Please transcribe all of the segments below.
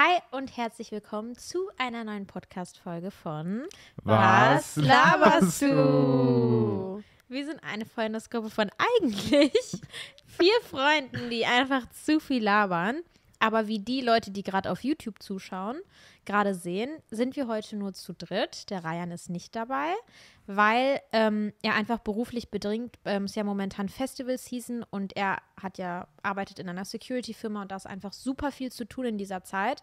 Hi und herzlich willkommen zu einer neuen Podcast-Folge von Was laberst du? Wir sind eine Freundesgruppe von eigentlich vier Freunden, die einfach zu viel labern. Aber wie die Leute, die gerade auf YouTube zuschauen, gerade sehen, sind wir heute nur zu dritt. Der Ryan ist nicht dabei, weil ähm, er einfach beruflich bedingt, ähm, ist ja momentan Festival-Season und er hat ja, arbeitet in einer Security-Firma und da ist einfach super viel zu tun in dieser Zeit.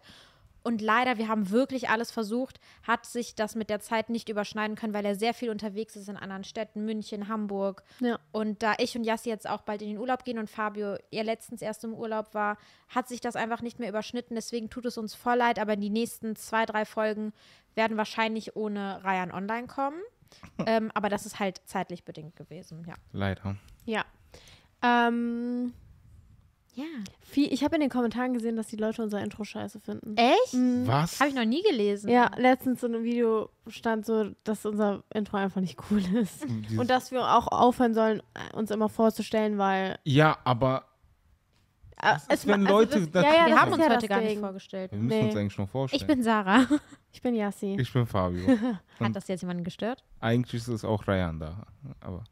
Und leider, wir haben wirklich alles versucht, hat sich das mit der Zeit nicht überschneiden können, weil er sehr viel unterwegs ist in anderen Städten, München, Hamburg. Ja. Und da ich und Jassi jetzt auch bald in den Urlaub gehen und Fabio ihr letztens erst im Urlaub war, hat sich das einfach nicht mehr überschnitten. Deswegen tut es uns voll leid, aber die nächsten zwei, drei Folgen werden wahrscheinlich ohne Ryan online kommen. ähm, aber das ist halt zeitlich bedingt gewesen, ja. Leider. Ja. Ähm, Ja. viel, ich habe in den Kommentaren gesehen, dass die Leute unser Intro scheiße finden. Echt? Mhm. Was? Habe ich noch nie gelesen. Ja, letztens in einem Video stand so, dass unser Intro einfach nicht cool ist. Dieses- Und dass wir auch aufhören sollen, uns immer vorzustellen, weil. ja, aber Äh, Was ist, wenn Leute das, das- ja, ja, Wir haben uns ja heute gar nicht vorgestellt. wir müssen Nee. uns eigentlich noch vorstellen. Ich bin Sarah. Ich bin Yassi. Ich bin Fabio. Hat das jetzt jemanden gestört? eigentlich ist es auch Ryan da. Aber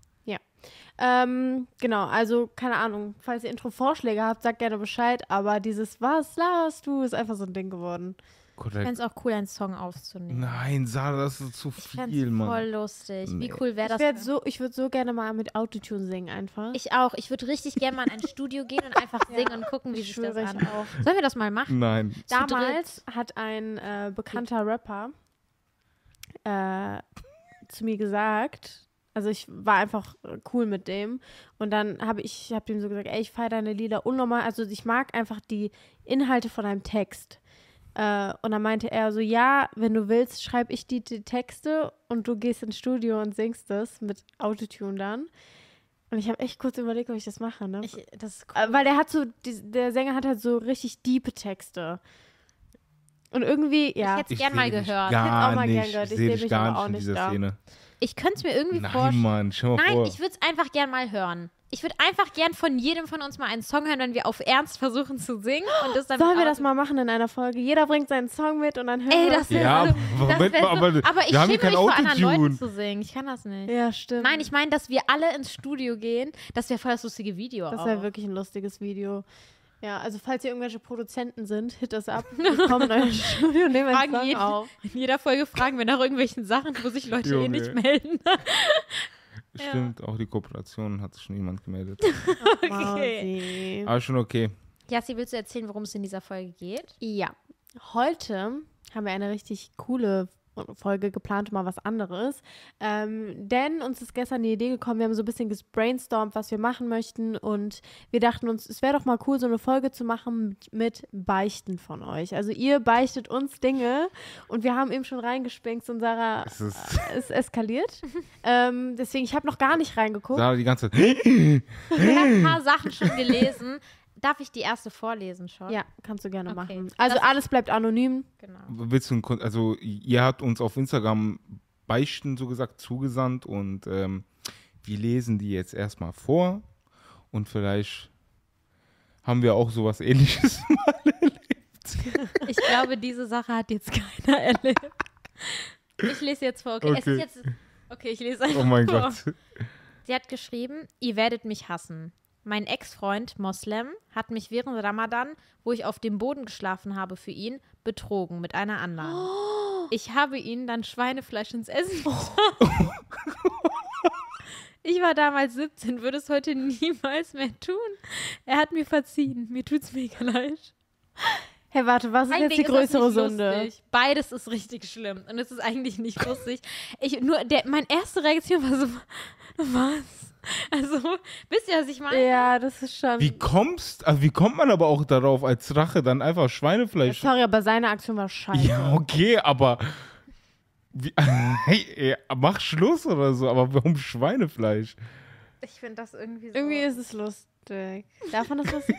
Ähm, genau, also keine Ahnung, falls ihr Intro-Vorschläge habt, sagt gerne Bescheid, aber dieses Was laberst du ist einfach so ein Ding geworden. Ich korrekt. fände es auch cool, einen Song aufzunehmen. Nein, Sarah, das ist zu Ich fände viel, es Mann. voll lustig. Wie Nee. cool wäre Ich, das? für- so, ich würde so gerne mal mit Autotune singen einfach. Ich auch. Ich würde richtig gerne mal in ein Studio gehen und einfach singen und gucken, wie Ich sich das ich anhört. auch. Sollen wir das mal machen? Nein. Damals hat ein äh, bekannter Rapper äh, zu mir gesagt, also ich war einfach äh, cool mit dem und dann habe ich habe ihm so gesagt, ey, ich feiere deine Lieder unnormal, also ich mag einfach die Inhalte von einem Text. Äh, und dann meinte er so, ja, wenn du willst, schreibe ich die, die Texte und du gehst ins Studio und singst das mit Autotune dann. Und ich habe echt kurz überlegt, ob ich das mache, ne? Ich, das ist Äh, Weil der hat so, die, der Sänger hat halt so richtig diepe Texte. Und irgendwie, ja. Ich hätte es gern mal gehört. Gar Hätte auch mal gern nicht. gehört. Ich Ich sehe seh dich mich gar aber nicht auch in nicht dieser da. Szene. Ich könnte es mir irgendwie Nein, vorstellen. Mann, stell mal Nein, vor. ich würde es einfach gern mal hören. Ich würde einfach gern von jedem von uns mal einen Song hören, wenn wir auf Ernst versuchen zu singen. Und das dann Sollen wir das mal machen in einer Folge? Jeder bringt seinen Song mit und dann hören Ey, wir das wär ja, das Moment mal, so, aber, aber ich wir haben schäme mich vor anderen Leuten zu singen. Ich kann das nicht. Ja, stimmt. Nein, ich meine, dass wir alle ins Studio gehen. Das wäre voll das lustige Video. Das wäre wirklich ein lustiges Video. Ja, also falls ihr irgendwelche Produzenten sind, hit das ab. Wir kommen in euer Studio und nehmen einen Fragen Song jeden- auf. In jeder Folge fragen wir nach irgendwelchen Sachen, wo sich Leute eh nicht melden. Stimmt, auch die Kooperation hat sich schon jemand gemeldet. Mausi. Aber schon okay. Jassi, willst du erzählen, worum es in dieser Folge geht? Ja, heute haben wir eine richtig coole Folge geplant, mal was anderes. Ähm, denn uns ist gestern die Idee gekommen, wir haben so ein bisschen gebrainstormt, was wir machen möchten und wir dachten uns, es wäre doch mal cool, so eine Folge zu machen mit, Beichten von euch. Also ihr beichtet uns Dinge und wir haben eben schon reingespinkt und Sarah Es ist ist eskaliert. ähm, deswegen, ich habe noch gar nicht reingeguckt. Sarah die ganze Zeit. Wir haben ein paar Sachen schon gelesen. Darf ich die erste vorlesen schon? Ja, kannst du gerne Okay. machen. Also Das- alles bleibt anonym. Genau. Willst du, also ihr habt uns auf Instagram Beichten so gesagt zugesandt und ähm, wir lesen die jetzt erstmal vor und vielleicht haben wir auch sowas ähnliches mal erlebt. Ich glaube, diese Sache hat jetzt keiner erlebt. Ich lese jetzt vor. Okay, es Okay. ist jetzt. Okay, ich lese einfach Oh mein vor. Gott. Sie hat geschrieben, ihr werdet mich hassen. Mein Ex-Freund Moslem hat mich während Ramadan, wo ich auf dem Boden geschlafen habe für ihn, betrogen mit einer anderen. Ich habe ihn dann Schweinefleisch ins Essen getan. Ich war damals 17, würde es heute niemals mehr tun. Er hat mir verziehen. Mir tut's mega leid. Hey, warte, was ist jetzt Eigentlich die ist das größere Sünde? Beides ist richtig schlimm und es ist eigentlich nicht lustig. Ich nur der meine erste Reaktion war so was? Also, wisst ihr, was ich meine? Ja, das ist schon. Wie kommst, also wie kommt man aber auch darauf, als Rache dann einfach Schweinefleisch? Sorry, aber seine Aktion war scheiße. Ja, okay, aber wie, hey, ey, mach Schluss oder so, aber warum Schweinefleisch? Ich finde das irgendwie so. Irgendwie ist es lustig. Darf man das lustig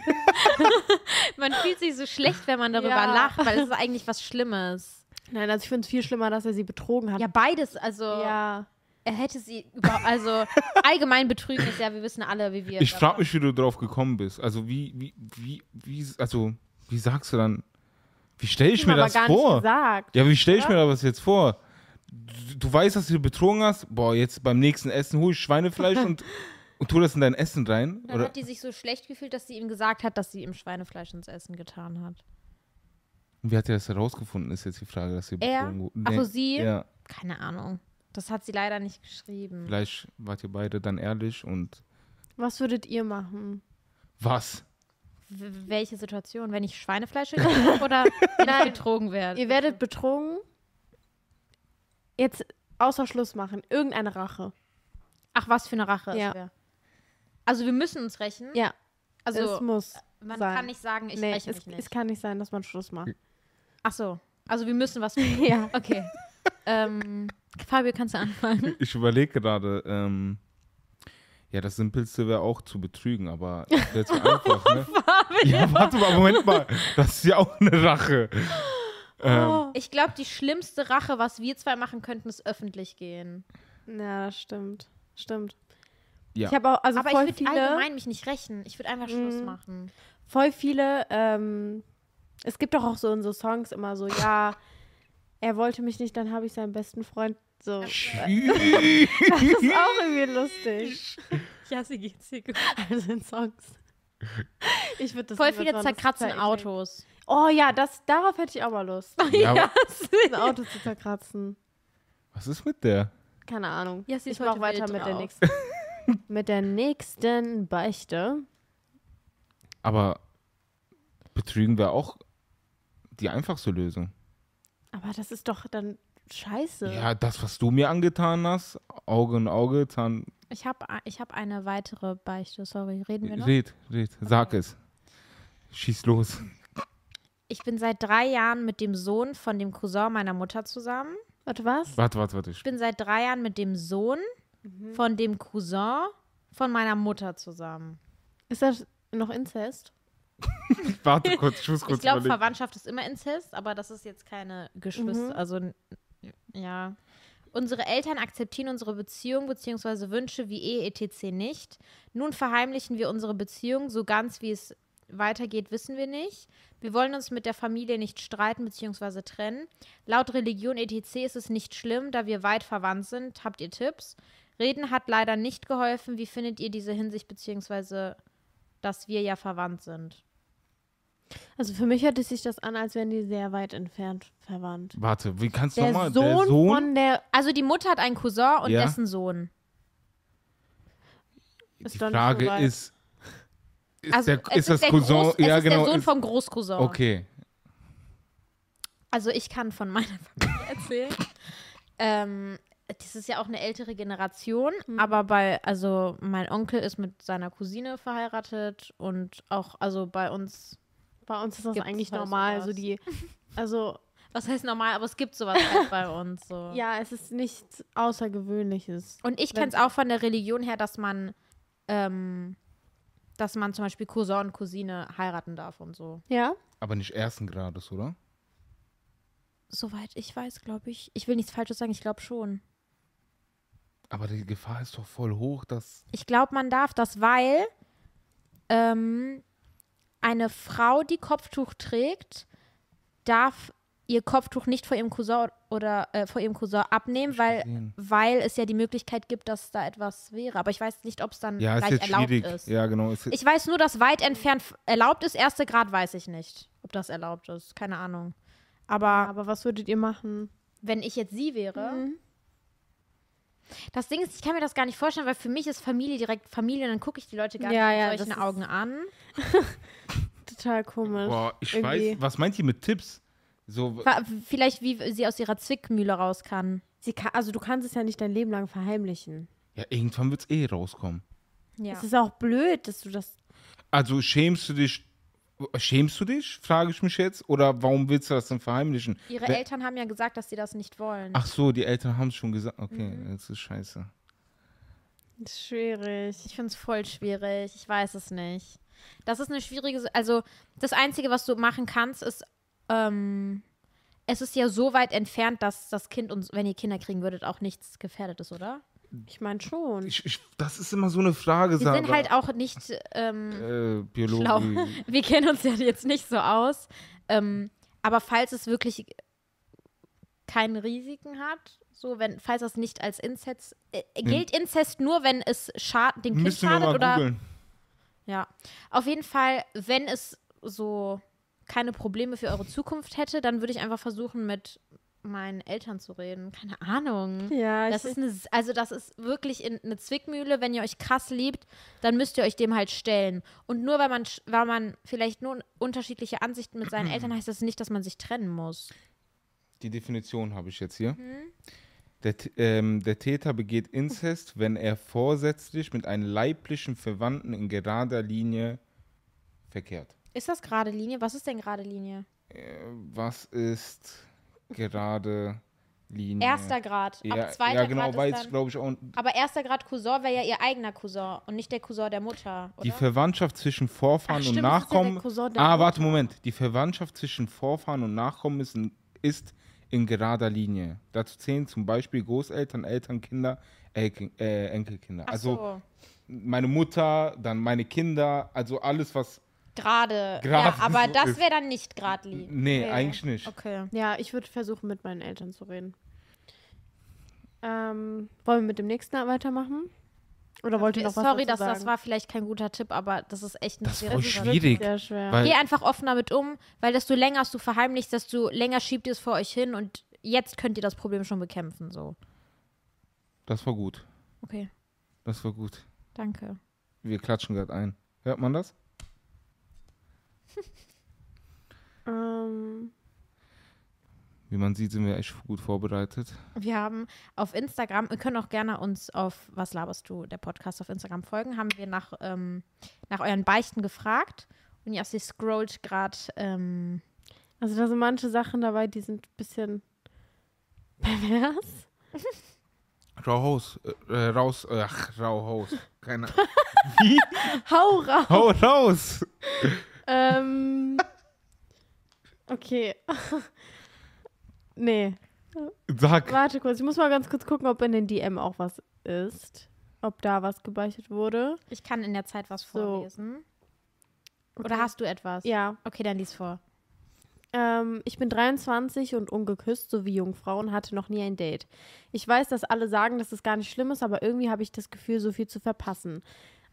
man fühlt sich so schlecht, wenn man darüber Ja. lacht, weil es ist eigentlich was Schlimmes. Nein, also ich finde es viel schlimmer, dass er sie betrogen hat. Ja, beides. Also, Ja. er hätte sie also allgemein betrügen ist ja, wir wissen alle, wie wir. Ich frage mich, wie du drauf gekommen bist. Also wie, wie, wie, wie, also wie sagst du dann Wie stelle ich mir aber das gar vor? nicht gesagt. Ja, wie stelle ich mir das jetzt vor? Du, du weißt, dass du betrogen hast. Boah, jetzt beim nächsten Essen hole ich Schweinefleisch und, und tu das in dein Essen rein. Dann Oder? hat die sich so schlecht gefühlt, dass sie ihm gesagt hat, dass sie ihm Schweinefleisch ins Essen getan hat. Und wie hat er das herausgefunden, ist jetzt die Frage, dass sie Er? Ach so, sie? Ja, Keine Ahnung. Das hat sie leider nicht geschrieben. vielleicht wart ihr beide dann ehrlich und Was würdet ihr machen? was? W welche Situation? Wenn ich Schweinefleisch oder ich betrogen werde? Ihr werdet betrogen. Jetzt außer Schluss machen. Irgendeine Rache. Ach, was für eine Rache Ja. es wäre. Also wir müssen uns rächen. Ja, Also es muss. man sein. kann nicht sagen, ich nee, räche es, mich nicht. es kann nicht sein, dass man Schluss macht. Ach so. Also wir müssen was tun. ja. Okay. ähm, Fabio, kannst du anfangen? Ich überlege gerade, ähm, ja, das Simpelste wäre auch zu betrügen, aber das wäre zu einfach, ne? ja, warte mal, Moment mal. Das ist ja auch eine Rache. Ähm, Ich glaube, die schlimmste Rache, was wir zwei machen könnten, ist öffentlich gehen. Ja, das stimmt. Stimmt. Ja. Ich habe auch, also Aber ich voll würde viele, allgemein mich nicht rächen. Ich würde einfach Schluss Mhm. machen. voll viele, ähm, es gibt doch auch so in so Songs immer so, ja, er wollte mich nicht, dann habe ich seinen besten Freund so. Das ist auch irgendwie lustig. Ja, sie geht's dir gut. Also in Songs. Ich würde das Voll viele eklig. Autos. Oh ja, das, darauf hätte ich auch mal Lust, ja, aber ein Auto zu zerkratzen. was ist mit der? Keine Ahnung. Ja, sie ich mache weiter mit der drauf. nächsten. Mit der nächsten Beichte. Aber betrügen wäre auch die einfachste Lösung. Aber das ist doch dann scheiße. Ja, das, was du mir angetan hast, Auge in Auge, Zahn. Ich habe ich hab eine weitere Beichte. Sorry, reden wir noch? Red, red, sag es. Schieß los. Ich bin seit drei Jahren mit dem Sohn von dem Cousin meiner Mutter zusammen. Warte, was? Warte, warte, warte. Ich bin seit drei Jahren mit dem Sohn von dem Cousin von meiner Mutter zusammen. Ist das noch Inzest? Warte kurz, ich muss kurz Ich glaube. Verwandtschaft ist immer Inzest, aber das ist jetzt keine Geschwister. Mhm. Also, ja. Unsere Eltern akzeptieren unsere Beziehung bzw. Wünsche wie Ehe etc. nicht. Nun verheimlichen wir unsere Beziehung. So ganz wie es weitergeht, wissen wir nicht. Wir wollen uns mit der Familie nicht streiten bzw. trennen. Laut Religion etc. ist es nicht schlimm, da wir weit verwandt sind. Habt ihr Tipps? Reden hat leider nicht geholfen. Wie findet ihr diese Hinsicht bzw. dass wir ja verwandt sind? Also für mich hört es sich das an, als wären die sehr weit entfernt verwandt. Warte, wie kannst du nochmal? Sohn, Der Sohn? von der Also die Mutter hat einen Cousin und Ja. dessen Sohn. ist die doch nicht so Frage weit. ist, ist, Also der, ist das der Cousin? Groß, es ja, ist genau. der Sohn ist, vom Großcousin. okay. Also ich kann von meiner Familie erzählen. ähm, das ist ja auch eine ältere Generation, Hm. aber bei, also mein Onkel ist mit seiner Cousine verheiratet und auch, also bei uns, Bei uns ist das eigentlich normal. sowas. So die, also was heißt normal, aber es gibt sowas halt bei uns so. ja, es ist nichts Außergewöhnliches. Und ich kenne es auch von der Religion her, dass man, ähm, dass man zum Beispiel Cousin und Cousine heiraten darf und so. Ja? Aber nicht ersten Grades, oder? Soweit ich weiß, glaube ich. Ich will nichts Falsches sagen, ich glaube schon. Aber die Gefahr ist doch voll hoch, dass. Ich glaube, man darf das, weil ähm, eine Frau, die Kopftuch trägt, darf ihr Kopftuch nicht vor ihrem Cousin oder äh, vor ihrem Cousin abnehmen, weil, weil es ja die Möglichkeit gibt, dass da etwas wäre. Aber ich weiß nicht, ob es dann Ja, ist gleich jetzt erlaubt schwierig. ist. Ja, genau. Ist, Ich weiß nur, dass weit entfernt erlaubt ist. Erste Grad weiß ich nicht, ob das erlaubt ist. Keine Ahnung. Aber Aber was würdet ihr machen? wenn ich jetzt sie wäre, Mhm. Das Ding ist, ich kann mir das gar nicht vorstellen, weil für mich ist Familie direkt Familie und dann gucke ich die Leute gar Ja, nicht ja, mit solchen Augen an. Total komisch. boah, ich irgendwie. weiß. Was meint ihr mit Tipps? So, Vielleicht, wie sie aus ihrer Zwickmühle raus kann. Sie kann, also du kannst es ja nicht dein Leben lang verheimlichen. ja, irgendwann wird es eh rauskommen. Ja. Es ist auch blöd, dass du das. Also schämst du dich. Schämst du dich, frage ich mich jetzt? Oder warum willst du das denn verheimlichen? Ihre Wer- Eltern haben ja gesagt, dass sie das nicht wollen. Ach so, die Eltern haben es schon gesagt. Okay, Mhm. das ist scheiße. Das ist schwierig. Ich finde es voll schwierig. Ich weiß es nicht. Das ist eine schwierige. Also, das Einzige, was du machen kannst, ist. Ähm, es ist ja so weit entfernt, dass das Kind uns, wenn ihr Kinder kriegen würdet, auch nichts gefährdet ist, oder? Ich meine schon. Ich, ich, das ist immer so eine Frage, Wir sind halt auch nicht. Ähm, äh, schlau. Wir kennen uns ja jetzt nicht so aus. Ähm, aber falls es wirklich keine Risiken hat, so wenn, falls das nicht als Inzest, äh, gilt Inzest nur, wenn es schad, dem Kind schadet mal oder? googeln. Ja, auf jeden Fall, wenn es so keine Probleme für eure Zukunft hätte, dann würde ich einfach versuchen, mit meinen Eltern zu reden. Keine Ahnung. Ja, Das ist eine, also das ist wirklich in, eine Zwickmühle. Wenn ihr euch krass liebt, dann müsst ihr euch dem halt stellen. Und nur weil man, weil man vielleicht nur unterschiedliche Ansichten mit seinen Eltern heißt das nicht, dass man sich trennen muss. Die Definition habe ich jetzt hier. Mhm. Der, ähm, der Täter begeht Inzest, wenn er vorsätzlich mit einem leiblichen Verwandten in gerader Linie verkehrt. Ist das gerade Linie? Was ist denn gerade Linie? Äh, was ist gerade Linie? Erster Grad. ja, Ab zweiter ja, genau, Grad weiß ist glaube ich, auch. Aber erster Grad Cousin wäre ja ihr eigener Cousin und nicht der Cousin der Mutter, oder? Die Verwandtschaft zwischen Vorfahren Ach, und stimmt, das ist ja der Nachkommen. Cousin der ah, warte. Moment. Die Verwandtschaft zwischen Vorfahren und Nachkommen ist, in- ist in gerader Linie. Dazu zählen zum Beispiel Großeltern, Eltern, Kinder, Elke, äh, Enkelkinder. Ach also so. meine Mutter, dann meine Kinder, also alles, was. Gerade. Ja, aber so das ist. wäre dann nicht gerade Linie. Nee, Okay. eigentlich nicht. Okay. Ja, ich würde versuchen, mit meinen Eltern zu reden. Ähm, wollen wir mit dem nächsten weitermachen? Oder wollt ihr noch was Sorry, dazu das, war vielleicht kein guter Tipp, aber das ist echt ein Das ist voll Thema. schwierig. Sehr schwer. Weil- Geh einfach offen damit um, weil desto länger es du verheimlichst, desto länger schiebt ihr es vor euch hin und jetzt könnt ihr das Problem schon bekämpfen. So. Das war gut. Okay, Das war gut. danke. Wir klatschen gerade ein. Hört man das? ähm, Wie man sieht, sind wir echt gut vorbereitet. Wir haben auf Instagram, ihr könnt auch gerne uns auf Was laberst du, der Podcast auf Instagram folgen, haben wir nach, ähm, nach euren Beichten gefragt und Jassi scrollt gerade ähm, also da sind manche Sachen dabei, die sind ein bisschen pervers. Raus, äh, raus, äh, ach, raus. Keine Hau raus! Hau raus! Ähm, okay. nee, Sag. warte kurz. Ich muss mal ganz kurz gucken, ob in den DM auch was ist. Ob da was gebeichtet wurde. Ich kann in der Zeit was So. vorlesen. Oder Okay. hast du etwas? Ja. Okay, dann lies vor. Ähm, ich bin 23 und ungeküsst, so wie Jungfrau und hatte noch nie ein Date. Ich weiß, dass alle sagen, dass es gar nicht schlimm ist, aber irgendwie habe ich das Gefühl, so viel zu verpassen.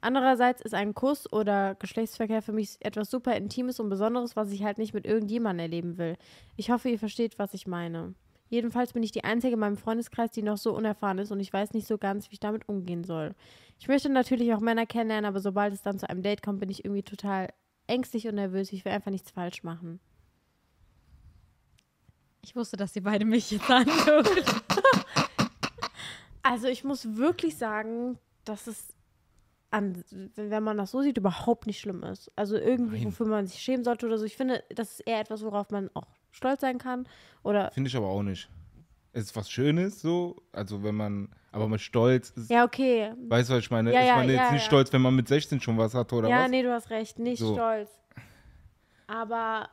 Andererseits ist ein Kuss oder Geschlechtsverkehr für mich etwas super Intimes und Besonderes, was ich halt nicht mit irgendjemandem erleben will. Ich hoffe, ihr versteht, was ich meine. Jedenfalls bin ich die Einzige in meinem Freundeskreis, die noch so unerfahren ist und ich weiß nicht so ganz, wie ich damit umgehen soll. Ich möchte natürlich auch Männer kennenlernen, aber sobald es dann zu einem Date kommt, bin ich irgendwie total ängstlich und nervös. Ich will einfach nichts falsch machen. Ich wusste, dass ihr beide mich jetzt anguckt. Also ich muss wirklich sagen, dass es, an, wenn man das so sieht, überhaupt nicht schlimm ist. Also irgendwie, Nein. wofür man sich schämen sollte oder so. Ich finde, das ist eher etwas, worauf man auch stolz sein kann. Oder Finde ich aber auch nicht. Es ist was Schönes so, also wenn man, aber man stolz ist. ja, okay. Weißt du, was ich meine? Ja, ist ja, man jetzt ja, nicht ja. stolz, wenn man mit 16 schon was hatte oder ja, was? nee, du hast recht, nicht So. stolz. Aber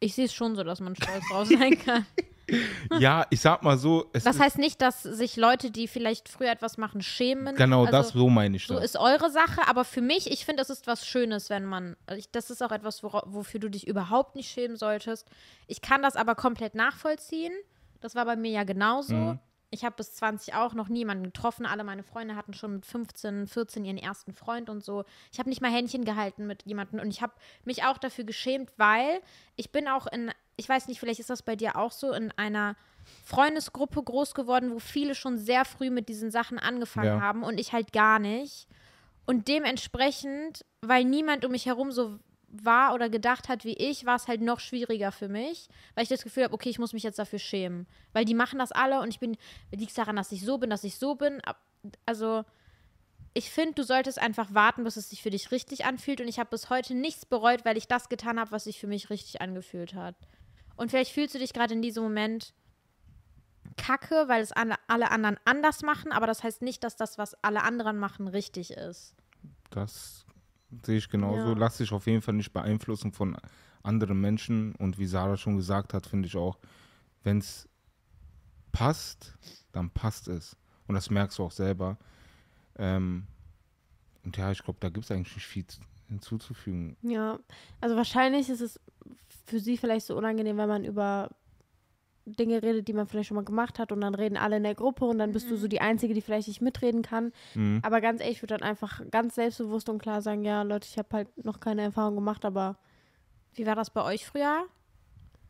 Ich sehe es schon so, dass man stolz drauf sein kann. Ja, ich sag mal so, es Das heißt nicht, dass sich Leute, die vielleicht früher etwas machen, schämen. genau also, das, so meine ich So das. ist eure Sache, aber für mich, ich finde, es ist was Schönes, wenn man, ich, das ist auch etwas, wofür du dich überhaupt nicht schämen solltest. Ich kann das aber komplett nachvollziehen. Das war bei mir ja genauso. Mhm. Ich habe bis 20 auch noch niemanden getroffen. Alle meine Freunde hatten schon mit 15, 14 ihren ersten Freund und so. Ich habe nicht mal Händchen gehalten mit jemandem und ich habe mich auch dafür geschämt, weil ich bin auch in, ich weiß nicht, vielleicht ist das bei dir auch so, in einer Freundesgruppe groß geworden, wo viele schon sehr früh mit diesen Sachen angefangen Ja. haben und ich halt gar nicht. Und dementsprechend, weil niemand um mich herum so war oder gedacht hat wie ich, war es halt noch schwieriger für mich, weil ich das Gefühl habe, okay, ich muss mich jetzt dafür schämen. Weil die machen das alle und ich bin, liegt es daran, dass ich so bin, dass ich so bin. Also, ich finde, du solltest einfach warten, bis es sich für dich richtig anfühlt. Und ich habe bis heute nichts bereut, weil ich das getan habe, was sich für mich richtig angefühlt hat. Und vielleicht fühlst du dich gerade in diesem Moment kacke, weil es alle, alle anderen anders machen, aber das heißt nicht, dass das, was alle anderen machen, richtig ist. Das sehe ich genauso. Ja. Lass dich auf jeden Fall nicht beeinflussen von anderen Menschen. Und wie Sarah schon gesagt hat, finde ich auch, wenn es passt, dann passt es. Und das merkst du auch selber. Ähm, und ja, ich glaube, da gibt es eigentlich nicht viel zu- hinzuzufügen. Ja, also wahrscheinlich ist es für sie vielleicht so unangenehm, wenn man über Dinge redet, die man vielleicht schon mal gemacht hat und dann reden alle in der Gruppe und dann bist du so die Einzige, die vielleicht nicht mitreden kann. Mhm. Aber ganz ehrlich, ich würde dann einfach ganz selbstbewusst und klar sagen, ja, Leute, ich habe halt noch keine Erfahrung gemacht, aber Wie war das bei euch früher?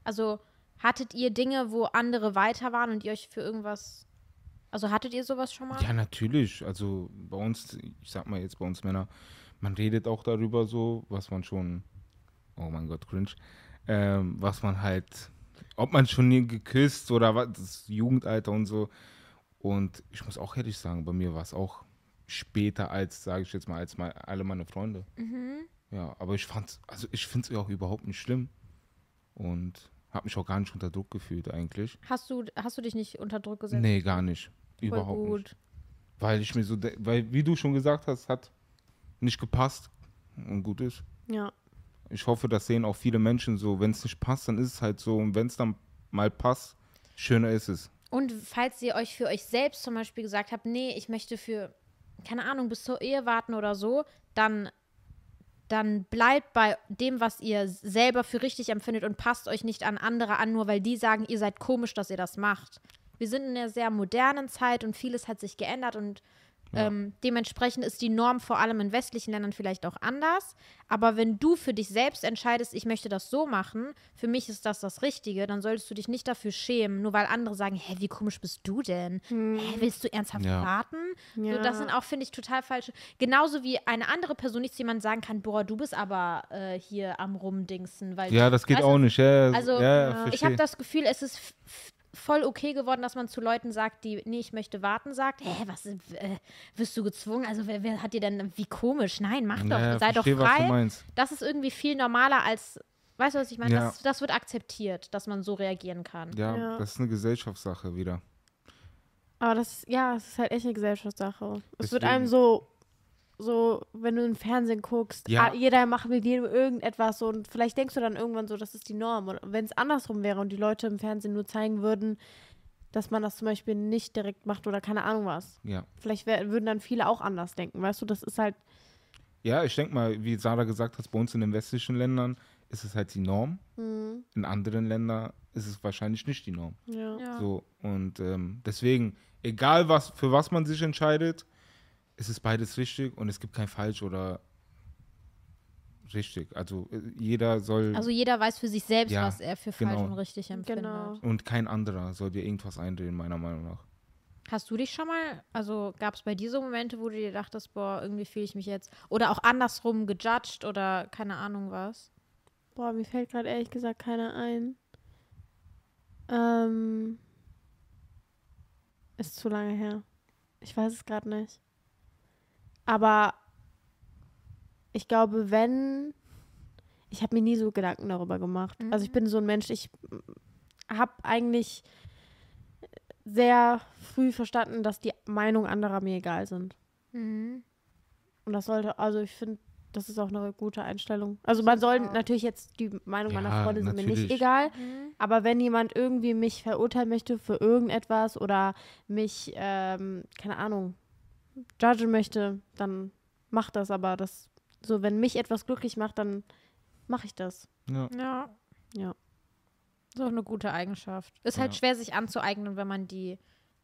Also hattet ihr Dinge, wo andere weiter waren und ihr euch für irgendwas. Also hattet ihr sowas schon mal? Ja, natürlich. Also bei uns, ich sag mal jetzt bei uns Männer, man redet auch darüber so, was man schon, oh mein Gott, cringe, ähm, was man halt, ob man schon nie geküsst oder was, das Jugendalter und so. Und ich muss auch ehrlich sagen, bei mir war es auch später als, sage ich jetzt mal, als mal alle meine Freunde. Ja, aber ich fand's, also ich finde es ja auch überhaupt nicht schlimm und habe mich auch gar nicht unter Druck gefühlt eigentlich. Hast du, hast du dich nicht unter Druck gesetzt? Nee, gar nicht. Voll Überhaupt gut. nicht. Weil ich mir so, weil wie du schon gesagt hast, hat nicht gepasst und gut ist. ja. Ich hoffe, das sehen auch viele Menschen so. Wenn es nicht passt, dann ist es halt so. Und wenn es dann mal passt, schöner ist es. Und falls ihr euch für euch selbst zum Beispiel gesagt habt, nee, ich möchte für, keine Ahnung, bis zur Ehe warten oder so, dann, dann bleibt bei dem, was ihr selber für richtig empfindet und passt euch nicht an andere an, nur weil die sagen, ihr seid komisch, dass ihr das macht. Wir sind in einer sehr modernen Zeit und vieles hat sich geändert und ähm, dementsprechend ist die Norm vor allem in westlichen Ländern vielleicht auch anders. Aber wenn du für dich selbst entscheidest, ich möchte das so machen, für mich ist das das Richtige, dann solltest du dich nicht dafür schämen, nur weil andere sagen, hä, wie komisch bist du denn? Hä, willst du ernsthaft Ja. warten? So, Ja. das sind auch, finde ich, total falsche. Genauso wie eine andere Person nicht zu jemandem sagen kann, boah, du bist aber äh, hier am Rumdingsen. Weil Ja, das geht auch nicht. Ja, also, ich habe das Gefühl, es ist voll okay geworden, dass man zu Leuten sagt, die, nee, ich möchte warten, sagt, hä, was, äh, wirst du gezwungen? Also, wer, wer hat dir denn, wie komisch? Nein, mach doch, ja, sei doch verstehe, was du frei. meinst. Das ist irgendwie viel normaler als, weißt du, was ich meine? Ja. Das, das wird akzeptiert, dass man so reagieren kann. Ja, Ja. das ist eine Gesellschaftssache wieder. Aber das, ist- ja, es ist halt echt eine Gesellschaftssache. Es wird Deswegen- einem so, so, wenn du im Fernsehen guckst, Ja. ah, jeder macht mit jedem irgendetwas so und vielleicht denkst du dann irgendwann so, das ist die Norm. Und wenn es andersrum wäre und die Leute im Fernsehen nur zeigen würden, dass man das zum Beispiel nicht direkt macht oder keine Ahnung was. Ja. Vielleicht wär, würden dann viele auch anders denken, weißt du? Das ist halt, Ja, ich denke mal, wie Sarah gesagt hat, bei uns in den westlichen Ländern ist es halt die Norm. In anderen Ländern ist es wahrscheinlich nicht die Norm. ja. Ja. So, und ähm, deswegen, egal was, für was man sich entscheidet, es ist beides richtig und es gibt kein falsch oder richtig. Also äh, jeder soll Also jeder weiß für sich selbst, Ja, was er für falsch genau. und richtig empfindet. Genau. und kein anderer soll dir irgendwas einreden, meiner Meinung nach. Hast du dich schon mal, also gab es bei dir so Momente, wo du dir dachtest, boah, irgendwie fühle ich mich jetzt, oder auch andersrum gejudged oder keine Ahnung was? Boah, mir fällt gerade ehrlich gesagt keiner ein. Ähm, ist zu lange her. Ich weiß es gerade nicht. Aber ich glaube, wenn. Ich habe mir nie so Gedanken darüber gemacht. Also ich bin so ein Mensch, ich habe eigentlich sehr früh verstanden, dass die Meinung anderer mir egal sind. Mhm. Und das sollte, also ich finde, das ist auch eine gute Einstellung. Also man soll auch. natürlich jetzt die Meinung meiner Ja, Freunde sind mir nicht egal. Mhm. Aber wenn jemand irgendwie mich verurteilen möchte für irgendetwas oder mich, ähm, keine Ahnung, judgen möchte, dann macht das. Aber das, so wenn mich etwas glücklich macht, dann mache ich das. Ja. Ja. Ja. Ist auch eine gute Eigenschaft. Ist halt Ja. schwer, sich anzueignen, wenn man die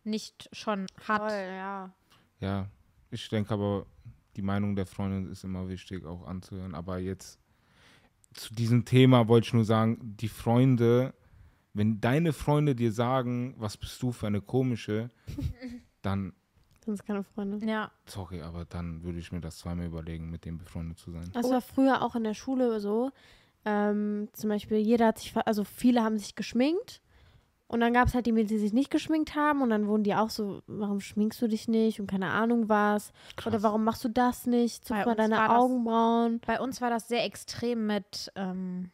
nicht schon hat. ja. Ja, ich denke aber, die Meinung der Freundin ist immer wichtig, auch anzuhören. Aber jetzt zu diesem Thema wollte ich nur sagen, die Freunde, wenn deine Freunde dir sagen, was bist du für eine komische, dann, Sind keine Freunde. Ja. sorry, aber dann würde ich mir das zweimal überlegen, mit dem befreundet zu sein. Das war früher auch in der Schule so. Ähm, zum Beispiel, jeder hat sich, also viele haben sich geschminkt. Und dann gab es halt die, die sich nicht geschminkt haben. Und dann wurden die auch so, warum schminkst du dich nicht? Und keine Ahnung was. Oder Krass. warum machst du das nicht? Zupf Bei mal deine das- Augenbrauen. Bei uns war das sehr extrem mit ähm,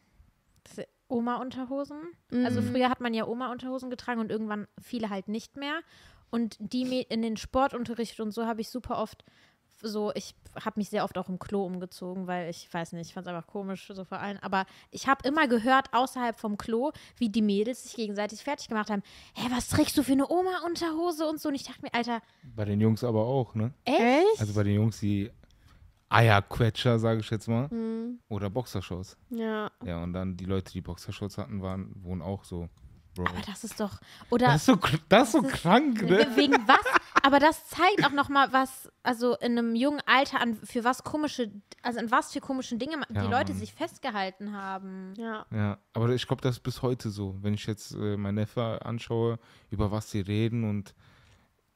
Oma-Unterhosen. Also Mhm. früher hat man ja Oma-Unterhosen getragen und irgendwann viele halt nicht mehr. Und die in den Sportunterricht und so habe ich super oft so, ich habe mich sehr oft auch im Klo umgezogen, weil ich weiß nicht, ich fand es einfach komisch so vor allem. Aber ich habe immer gehört außerhalb vom Klo, wie die Mädels sich gegenseitig fertig gemacht haben. Hä, was trägst du für eine Oma-Unterhose und so? Und ich dachte mir, Alter, Bei den Jungs aber auch, ne? echt? Also bei den Jungs, die Eierquetscher, sage ich jetzt mal. Hm, Oder Boxershorts. ja. Ja, und dann die Leute, die Boxershorts hatten, waren, wohnen auch so. Bro. Aber das ist doch. Oder Das ist so, das ist so Das ist- krank, ne? wegen was? Aber das zeigt auch nochmal, was, also in einem jungen Alter, an für was komische, also an was für komischen Dinge Ja, die Leute Mann. sich festgehalten haben. Ja. Ja, aber ich glaube, das ist bis heute so. Wenn ich jetzt äh, meinen Neffe anschaue, über was sie reden und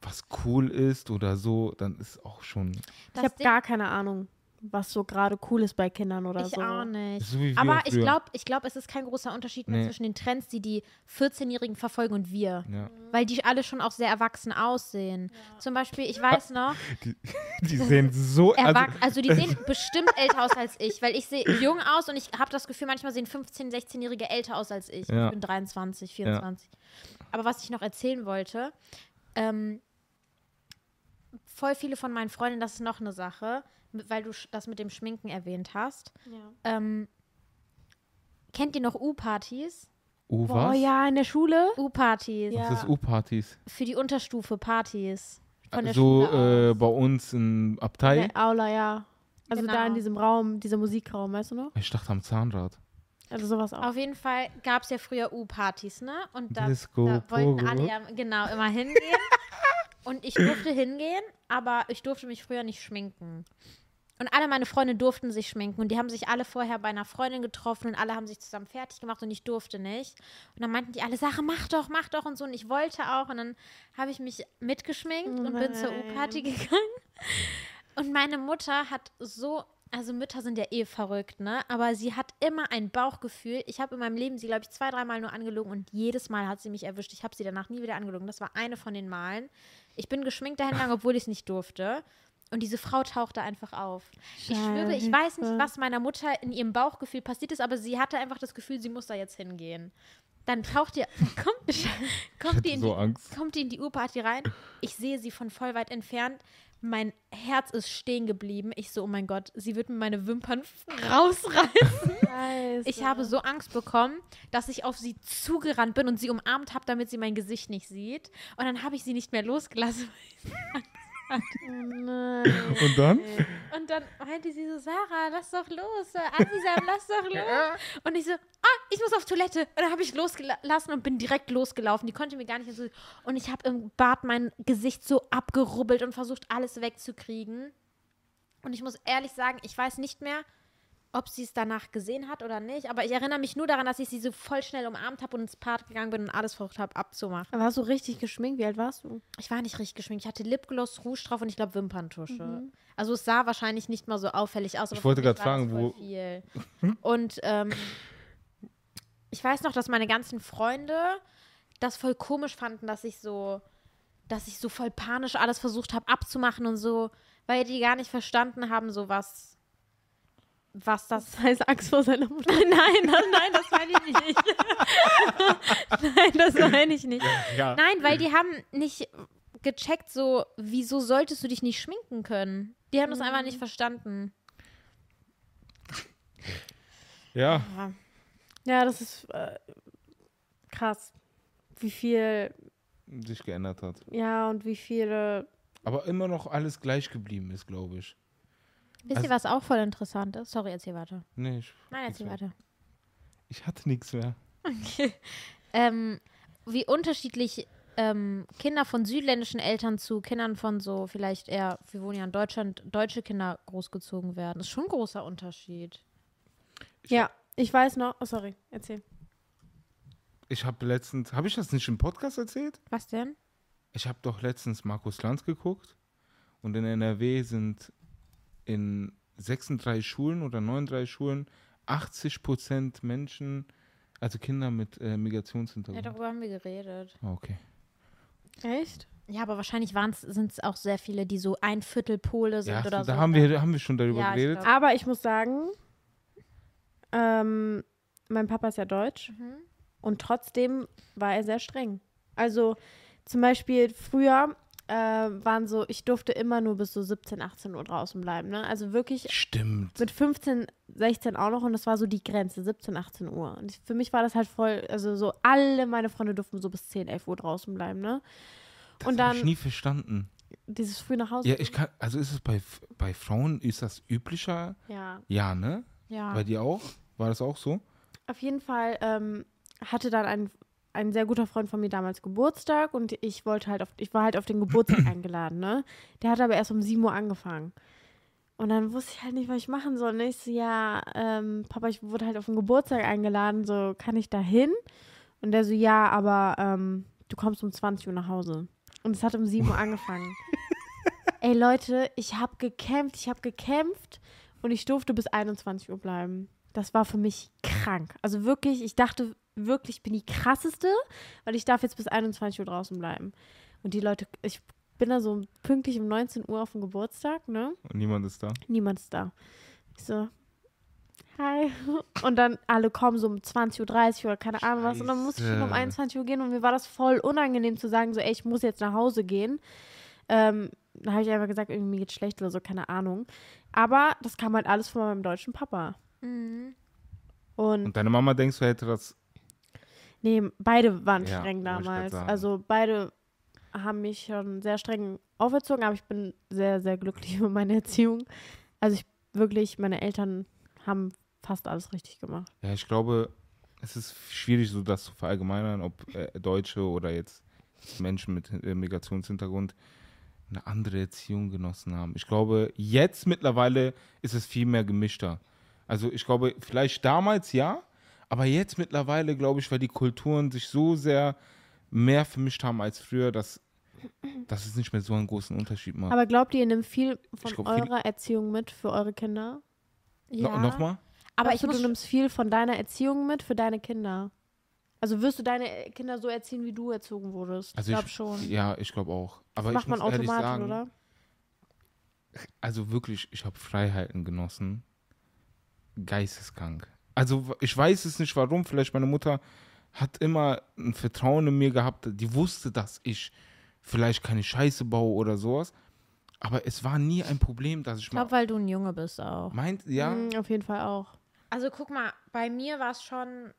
was cool ist oder so, dann ist auch schon Ich habe gar keine Ahnung, was so gerade cool ist bei Kindern oder ich so. auch nicht. so Aber ich glaube, ich glaub, es ist kein großer Unterschied mehr Nee. zwischen den Trends, die die 14-Jährigen verfolgen und wir. Ja, Weil die alle schon auch sehr erwachsen aussehen. Zum Beispiel, ich weiß noch, die sehen so. Also, Erwach also, die sehen bestimmt älter aus als ich, weil ich sehe jung aus und ich habe das Gefühl, manchmal sehen 15-, 16-Jährige älter aus als ich. Ja. Ich bin 23, 24. Aber was ich noch erzählen wollte, ähm, voll viele von meinen Freunden, das ist noch eine Sache, weil du das mit dem Schminken erwähnt hast. Ja. Ähm, kennt ihr noch U-Partys? U Oh was? ja, in der Schule? U-Partys. Ja. Was ist U-Partys? Für die Unterstufe Partys. Von der So Schule äh, bei uns in Abtei. In der Aula, ja. Also da in Genau. diesem Raum, dieser Musikraum, weißt du noch? Ich dachte am Zahnrad. Also sowas auch. Auf jeden Fall gab es ja früher U-Partys, ne? Und da, Disco, da wollten Pogo. alle ja genau immer hingehen. und ich durfte hingehen, aber ich durfte mich früher nicht schminken. Und alle meine Freunde durften sich schminken und die haben sich alle vorher bei einer Freundin getroffen und alle haben sich zusammen fertig gemacht und ich durfte nicht. Und dann meinten die alle, Sache, mach doch, mach doch und so. Und ich wollte auch. Und dann habe ich mich mitgeschminkt und bin zur Nein. U-Party gegangen. Und meine Mutter hat so, also Mütter sind ja eh verrückt, ne? Aber sie hat immer ein Bauchgefühl. Ich habe in meinem Leben sie, glaube ich, zwei, dreimal nur angelogen und jedes Mal hat sie mich erwischt. Ich habe sie danach nie wieder angelogen. Das war eine von den Malen. Ich bin geschminkt dahin gegangen, obwohl ich es nicht durfte. Und diese Frau tauchte einfach auf. Ich schwöre, ich weiß nicht, Scheiße. was meiner Mutter in ihrem Bauchgefühl passiert ist, aber sie hatte einfach das Gefühl, sie muss da jetzt hingehen. Dann taucht ihr, kommt, kommt die in die So Angst. kommt die in die U-Party rein. Ich sehe sie von voll weit entfernt. Mein Herz ist stehen geblieben. Ich so, oh mein Gott, sie wird mir meine Wimpern rausreißen. Scheiße. Ich habe so Angst bekommen, dass ich auf sie zugerannt bin und sie umarmt habe, damit sie mein Gesicht nicht sieht. Und dann habe ich sie nicht mehr losgelassen. Oh. Und dann? Und dann meinte sie so, Sarah, lass doch los. Azizam, lass doch los. Und ich so, ah, ich muss auf Toilette. Und dann habe ich losgelassen und bin direkt losgelaufen. Die konnte mir gar nicht Und ich habe im Bad mein Gesicht so abgerubbelt und versucht, alles wegzukriegen. Und ich muss ehrlich sagen, ich weiß nicht mehr, ob sie es danach gesehen hat oder nicht. Aber ich erinnere mich nur daran, dass ich sie so voll schnell umarmt habe und ins Bad gegangen bin und alles versucht habe abzumachen. Aber hast du richtig geschminkt? Wie alt warst du? Ich war nicht richtig geschminkt. Ich hatte Lipgloss, Rouge drauf und ich glaube Wimperntusche. Mhm. Also es sah wahrscheinlich nicht mal so auffällig aus. aber Ich wollte das fragen, voll Viel. Und ähm, ich weiß noch, dass meine ganzen Freunde das voll komisch fanden, dass ich so, dass ich so voll panisch alles versucht habe abzumachen und so, weil die gar nicht verstanden haben, so was, was das heißt Angst vor seiner Mutter. Nein, nein, nein, das meine ich nicht. nein, das meine ich nicht. Ja. Nein, weil die haben nicht gecheckt, so, wieso solltest du dich nicht schminken können? Die haben das einfach nicht verstanden. Ja. Ja. Ja, das ist äh, krass. Wie viel, sich geändert hat. ja, und wie viele. Aber immer noch alles gleich geblieben ist, glaube ich. Wisst Also- ihr, was auch voll interessant ist? Sorry, erzähl weiter. Nee, ich, Nein, erzähl weiter. ich hatte nichts mehr. Ähm, wie unterschiedlich ähm, Kinder von südländischen Eltern zu Kindern von so vielleicht eher, wir wohnen ja in Deutschland, deutsche Kinder großgezogen werden. Das ist schon ein großer Unterschied. Ja, ich weiß noch. Oh, sorry, erzähl. Ich habe letztens, habe ich das nicht im Podcast erzählt? Was denn? Ich habe doch letztens Markus Lanz geguckt und in NRW sind in 36 Schulen oder 39 Schulen 80 Prozent Menschen, also Kinder mit äh, Ja, Migrationshintergrund. darüber haben wir geredet. Ah, okay. Echt? Ja, aber wahrscheinlich sind es auch sehr viele, die so ein Viertel Pole sind Ja, oder da so. haben wir, da haben wir schon darüber Ja, ich geredet. glaub- Aber ich muss sagen, ähm, mein Papa ist ja deutsch Mhm. und trotzdem war er sehr streng. Also zum Beispiel früher äh, waren so, ich durfte immer nur bis so 17, 18 Uhr draußen bleiben. Ne? Also wirklich Stimmt. mit 15, 16 auch noch und das war so die Grenze, 17, 18 Uhr. Und für mich war das halt voll, also so alle meine Freunde durften so bis 10, 11 Uhr draußen bleiben, ne? Das und dann- ich nie verstanden. dieses früh nach Hause. Ja, ich kann, also ist es bei, bei Frauen, ist das üblicher? ja. Ja, ne? Ja. Bei dir auch? War das auch so? Auf jeden Fall ähm, hatte dann ein, ein sehr guter Freund von mir damals Geburtstag und ich wollte halt auf, ich war halt auf den Geburtstag eingeladen, ne? Der hat aber erst um 7 Uhr angefangen. Und dann wusste ich halt nicht, was ich machen soll. Und ich so, ja, ähm, Papa, ich wurde halt auf den Geburtstag eingeladen, so, kann ich da hin? Und der so, ja, aber ähm, du kommst um 20 Uhr nach Hause. Und es hat um 7 Uhr angefangen. Ey, Leute, ich habe gekämpft, ich habe gekämpft und ich durfte bis 21 Uhr bleiben. Das war für mich krank. Also wirklich, ich dachte wirklich, ich bin die krasseste, weil ich darf jetzt bis 21 Uhr draußen bleiben. Und die Leute, ich bin da so pünktlich um 19 Uhr auf dem Geburtstag, ne? Und niemand ist da. Niemand ist da. Ich so, hi. Und dann alle kommen so um 20.30 Uhr oder keine Ahnung was. Und dann musste ich schon um Scheiße. 21 Uhr gehen und mir war das voll unangenehm zu sagen, so, ey, ich muss jetzt nach Hause gehen. Ähm, da habe ich einfach gesagt, irgendwie mir geht's schlecht oder so, keine Ahnung. Aber das kam halt alles von meinem deutschen Papa. Mhm. Und Und deine Mama denkst du, hätte das. Nee, beide waren Ja, streng damals. Also beide haben mich schon sehr streng auferzogen, aber ich bin sehr, sehr glücklich über meine Erziehung. Also ich wirklich, meine Eltern haben fast alles richtig gemacht. Ja, ich glaube, es ist schwierig, so das zu verallgemeinern, ob äh, Deutsche oder jetzt Menschen mit äh, Migrationshintergrund eine andere Erziehung genossen haben. Ich glaube, jetzt mittlerweile ist es viel mehr gemischter. Also ich glaube, vielleicht damals ja, aber jetzt mittlerweile glaube ich, weil die Kulturen sich so sehr mehr vermischt haben als früher, dass, dass es nicht mehr so einen großen Unterschied macht. Aber glaubt ihr, ihr nehmt viel von glaub, viel- eurer Erziehung mit für eure Kinder? no, Nochmal? Aber Glaubst ich du, nimmst viel von deiner Erziehung mit für deine Kinder? Also wirst du deine Kinder so erziehen, wie du erzogen wurdest? Also ich glaube schon. Ja, ich glaube auch. Aber Macht ich man muss ehrlich automatisch, sagen, oder? also wirklich, ich habe Freiheiten genossen. Geisteskrank. Also ich weiß es nicht warum. Vielleicht meine Mutter hat immer ein Vertrauen in mir gehabt. Die wusste, dass ich vielleicht keine Scheiße baue oder sowas. Aber es war nie ein Problem, dass ich, Ich glaube, mal weil du ein Junge bist auch. meint, ja, Mhm, auf jeden Fall auch. Also guck mal, bei mir war es schon,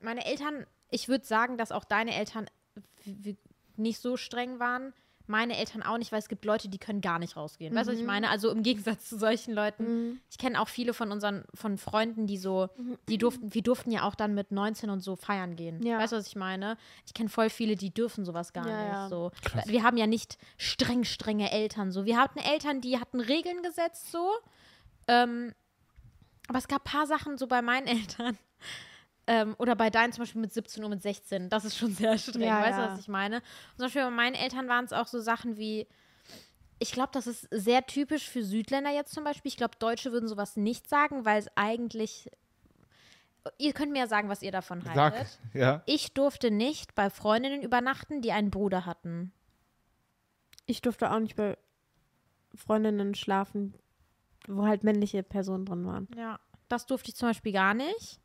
meine Eltern, ich würde sagen, dass auch deine Eltern nicht so streng waren. Meine Eltern auch nicht, weil es gibt Leute, die können gar nicht rausgehen. Weißt du, was ich meine? Also im Gegensatz zu solchen Leuten. Ich kenne auch viele von unseren von Freunden, die so, die durften, wir durften ja auch dann mit 19 und so feiern gehen. Ja. Weißt du, was ich meine? Ich kenne voll viele, die dürfen sowas gar Ja, nicht. ja. So. Krass. Wir haben ja nicht streng, strenge Eltern. So. Wir hatten Eltern, die hatten Regeln gesetzt so. Ähm, aber es gab ein paar Sachen so bei meinen Eltern. Ähm, oder bei deinen zum Beispiel mit 17 und mit 16. Das ist schon sehr streng. Ja, weißt du, ja. was ich meine? Und zum Beispiel bei meinen Eltern waren es auch so Sachen wie, ich glaube, das ist sehr typisch für Südländer jetzt zum Beispiel. Ich glaube, Deutsche würden sowas nicht sagen, weil es eigentlich. Ihr könnt mir ja sagen, was ihr davon sag, haltet. ja. Ich durfte nicht bei Freundinnen übernachten, die einen Bruder hatten. Ich durfte auch nicht bei Freundinnen schlafen, wo halt männliche Personen drin waren. Ja. Das durfte ich zum Beispiel gar nicht.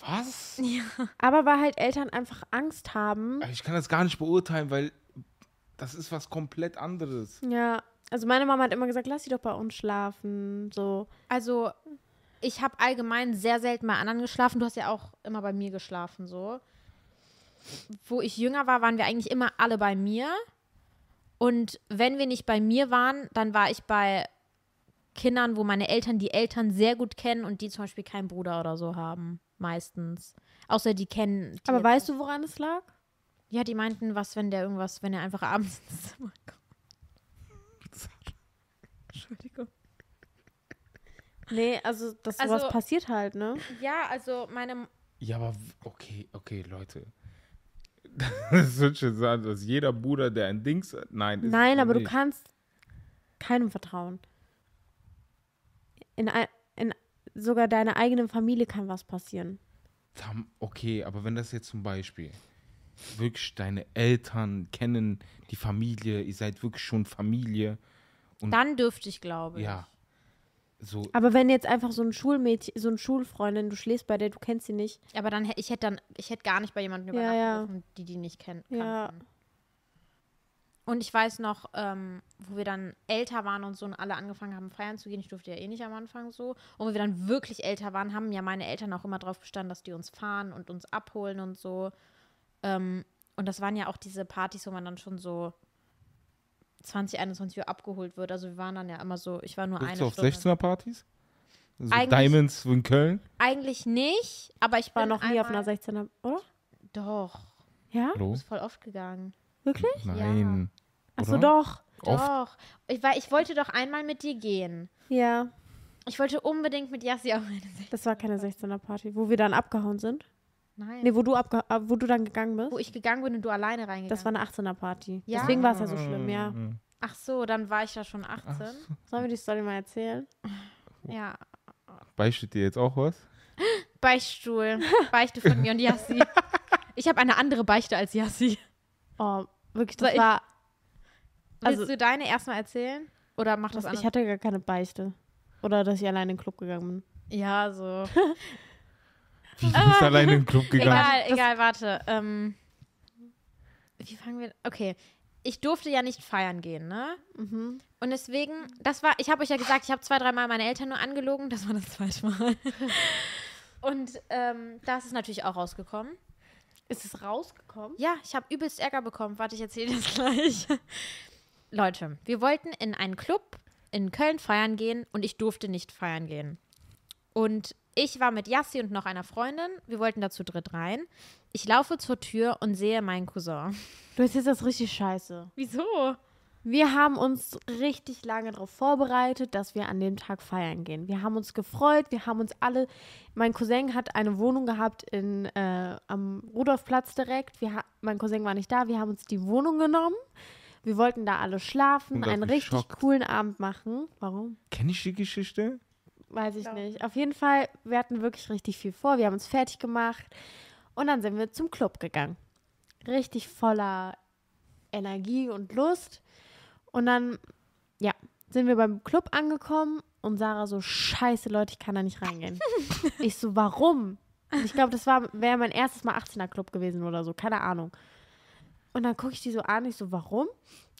Was? Aber weil halt Eltern einfach Angst haben. Ich kann das gar nicht beurteilen, weil das ist was komplett anderes. Ja, also meine Mama hat immer gesagt, lass sie doch bei uns schlafen. So. Also, ich habe allgemein sehr selten bei anderen geschlafen. Du hast ja auch immer bei mir geschlafen, so. Wo ich jünger war, waren wir eigentlich immer alle bei mir. Und wenn wir nicht bei mir waren, dann war ich bei Kindern, wo meine Eltern die Eltern sehr gut kennen und die zum Beispiel keinen Bruder oder so haben. Meistens. Außer die kennen. Die Aber weißt du, woran es lag? Ja, die meinten, was, wenn der irgendwas, wenn er einfach abends ins Zimmer kommt. Entschuldigung. Nee, also das Also- sowas passiert halt, ne? Ja, also meine Ja, aber okay, okay, Leute. Das wird schon sagen, dass jeder Bruder, der ein Dings hat. Nein, ist Nein, aber du nicht. kannst keinem vertrauen. In, ei- in sogar deiner eigenen Familie kann was passieren. Okay, aber wenn das jetzt zum Beispiel wirklich deine Eltern kennen die Familie, ihr seid wirklich schon Familie. Und- Dann dürfte ich, glaube ich. Ja. So, Aber wenn jetzt einfach so ein Schulmädchen, so eine Schulfreundin, du schläfst bei der, du kennst sie nicht. Aber dann, ich hätte dann, ich hätte gar nicht bei jemandem Ja, übernachten ja. dürfen, die die nicht kennen. Ja. kannten. Und ich weiß noch, ähm, wo wir dann älter waren und so und alle angefangen haben, feiern zu gehen. Ich durfte ja eh nicht am Anfang so. Und wo wir dann wirklich älter waren, haben ja meine Eltern auch immer darauf bestanden, dass die uns fahren und uns abholen und so. Ähm, und das waren ja auch diese Partys, wo man dann schon so 20, 21 Uhr abgeholt wird. Also wir waren dann ja immer so, ich war nur Bist eine du auf Stunde. 16er Partys? So Eigentlich- Diamonds in Köln? Eigentlich nicht, aber ich War bin noch nie auf einer einmal- 16er, oder? Doch, Ja? Hallo? ist voll oft gegangen. Wirklich? Nein. Achso, doch. Oft? Doch. Ich, war, ich wollte doch einmal mit dir gehen. Ja. Ich wollte unbedingt mit Yassi auf eine Sek- Das war keine 16er Party, wo wir dann abgehauen sind. Nein. Nee, wo du, abge äh, wo du dann gegangen bist. Wo ich gegangen bin und du alleine reingegangen Das war eine 18er Party. Ja? Deswegen war es ja so schlimm, ja. Mhm. Ach so, dann war ich da schon 18. Sollen wir die Story mal erzählen? Ja. Beichtet dir jetzt auch was? Beichtstuhl. Beichte von mir und Yassi. Ich habe eine andere Beichte als Yassi. Oh, wirklich, das war. Willst Also- du deine erstmal erzählen? Oder mach das ich anders? hatte gar keine Beichte. Oder dass ich allein in den Club gegangen bin. Ja, so. Wie, du bist alleine in den Club gegangen? Egal, egal, warte. Ähm, wie fangen wir. Okay. Ich durfte ja nicht feiern gehen, ne? Mhm. Und deswegen, das war, ich habe euch ja gesagt, ich habe zwei, dreimal meine Eltern nur angelogen, das war das zweite Mal. Und ähm, da ist es natürlich auch rausgekommen. Ist es rausgekommen? Ja, ich habe übelst Ärger bekommen. Warte, ich erzähle das gleich. Leute, wir wollten in einen Club in Köln feiern gehen und ich durfte nicht feiern gehen. Und ich war mit Yassi und noch einer Freundin. Wir wollten da zu dritt rein. Ich laufe zur Tür und sehe meinen Cousin. Du erzählst das richtig scheiße. Wieso? Wir haben uns richtig lange darauf vorbereitet, dass wir an dem Tag feiern gehen. Wir haben uns gefreut, wir haben uns alle. Mein Cousin hat eine Wohnung gehabt in, äh, am Rudolfplatz direkt. Wir mein Cousin war nicht da, wir haben uns die Wohnung genommen. Wir wollten da alle schlafen, einen richtig schockt. coolen Abend machen. Warum? Kenn ich die Geschichte? Weiß ich Doch. nicht. Auf jeden Fall, wir hatten wirklich richtig viel vor. Wir haben uns fertig gemacht und dann sind wir zum Club gegangen. Richtig voller Energie und Lust. Und dann, ja, sind wir beim Club angekommen und Sarah so, scheiße Leute, ich kann da nicht reingehen. ich so, warum? Ich glaube, das war wäre mein erstes Mal 18er Club gewesen oder so, keine Ahnung. Und dann gucke ich die so an, ich so, warum?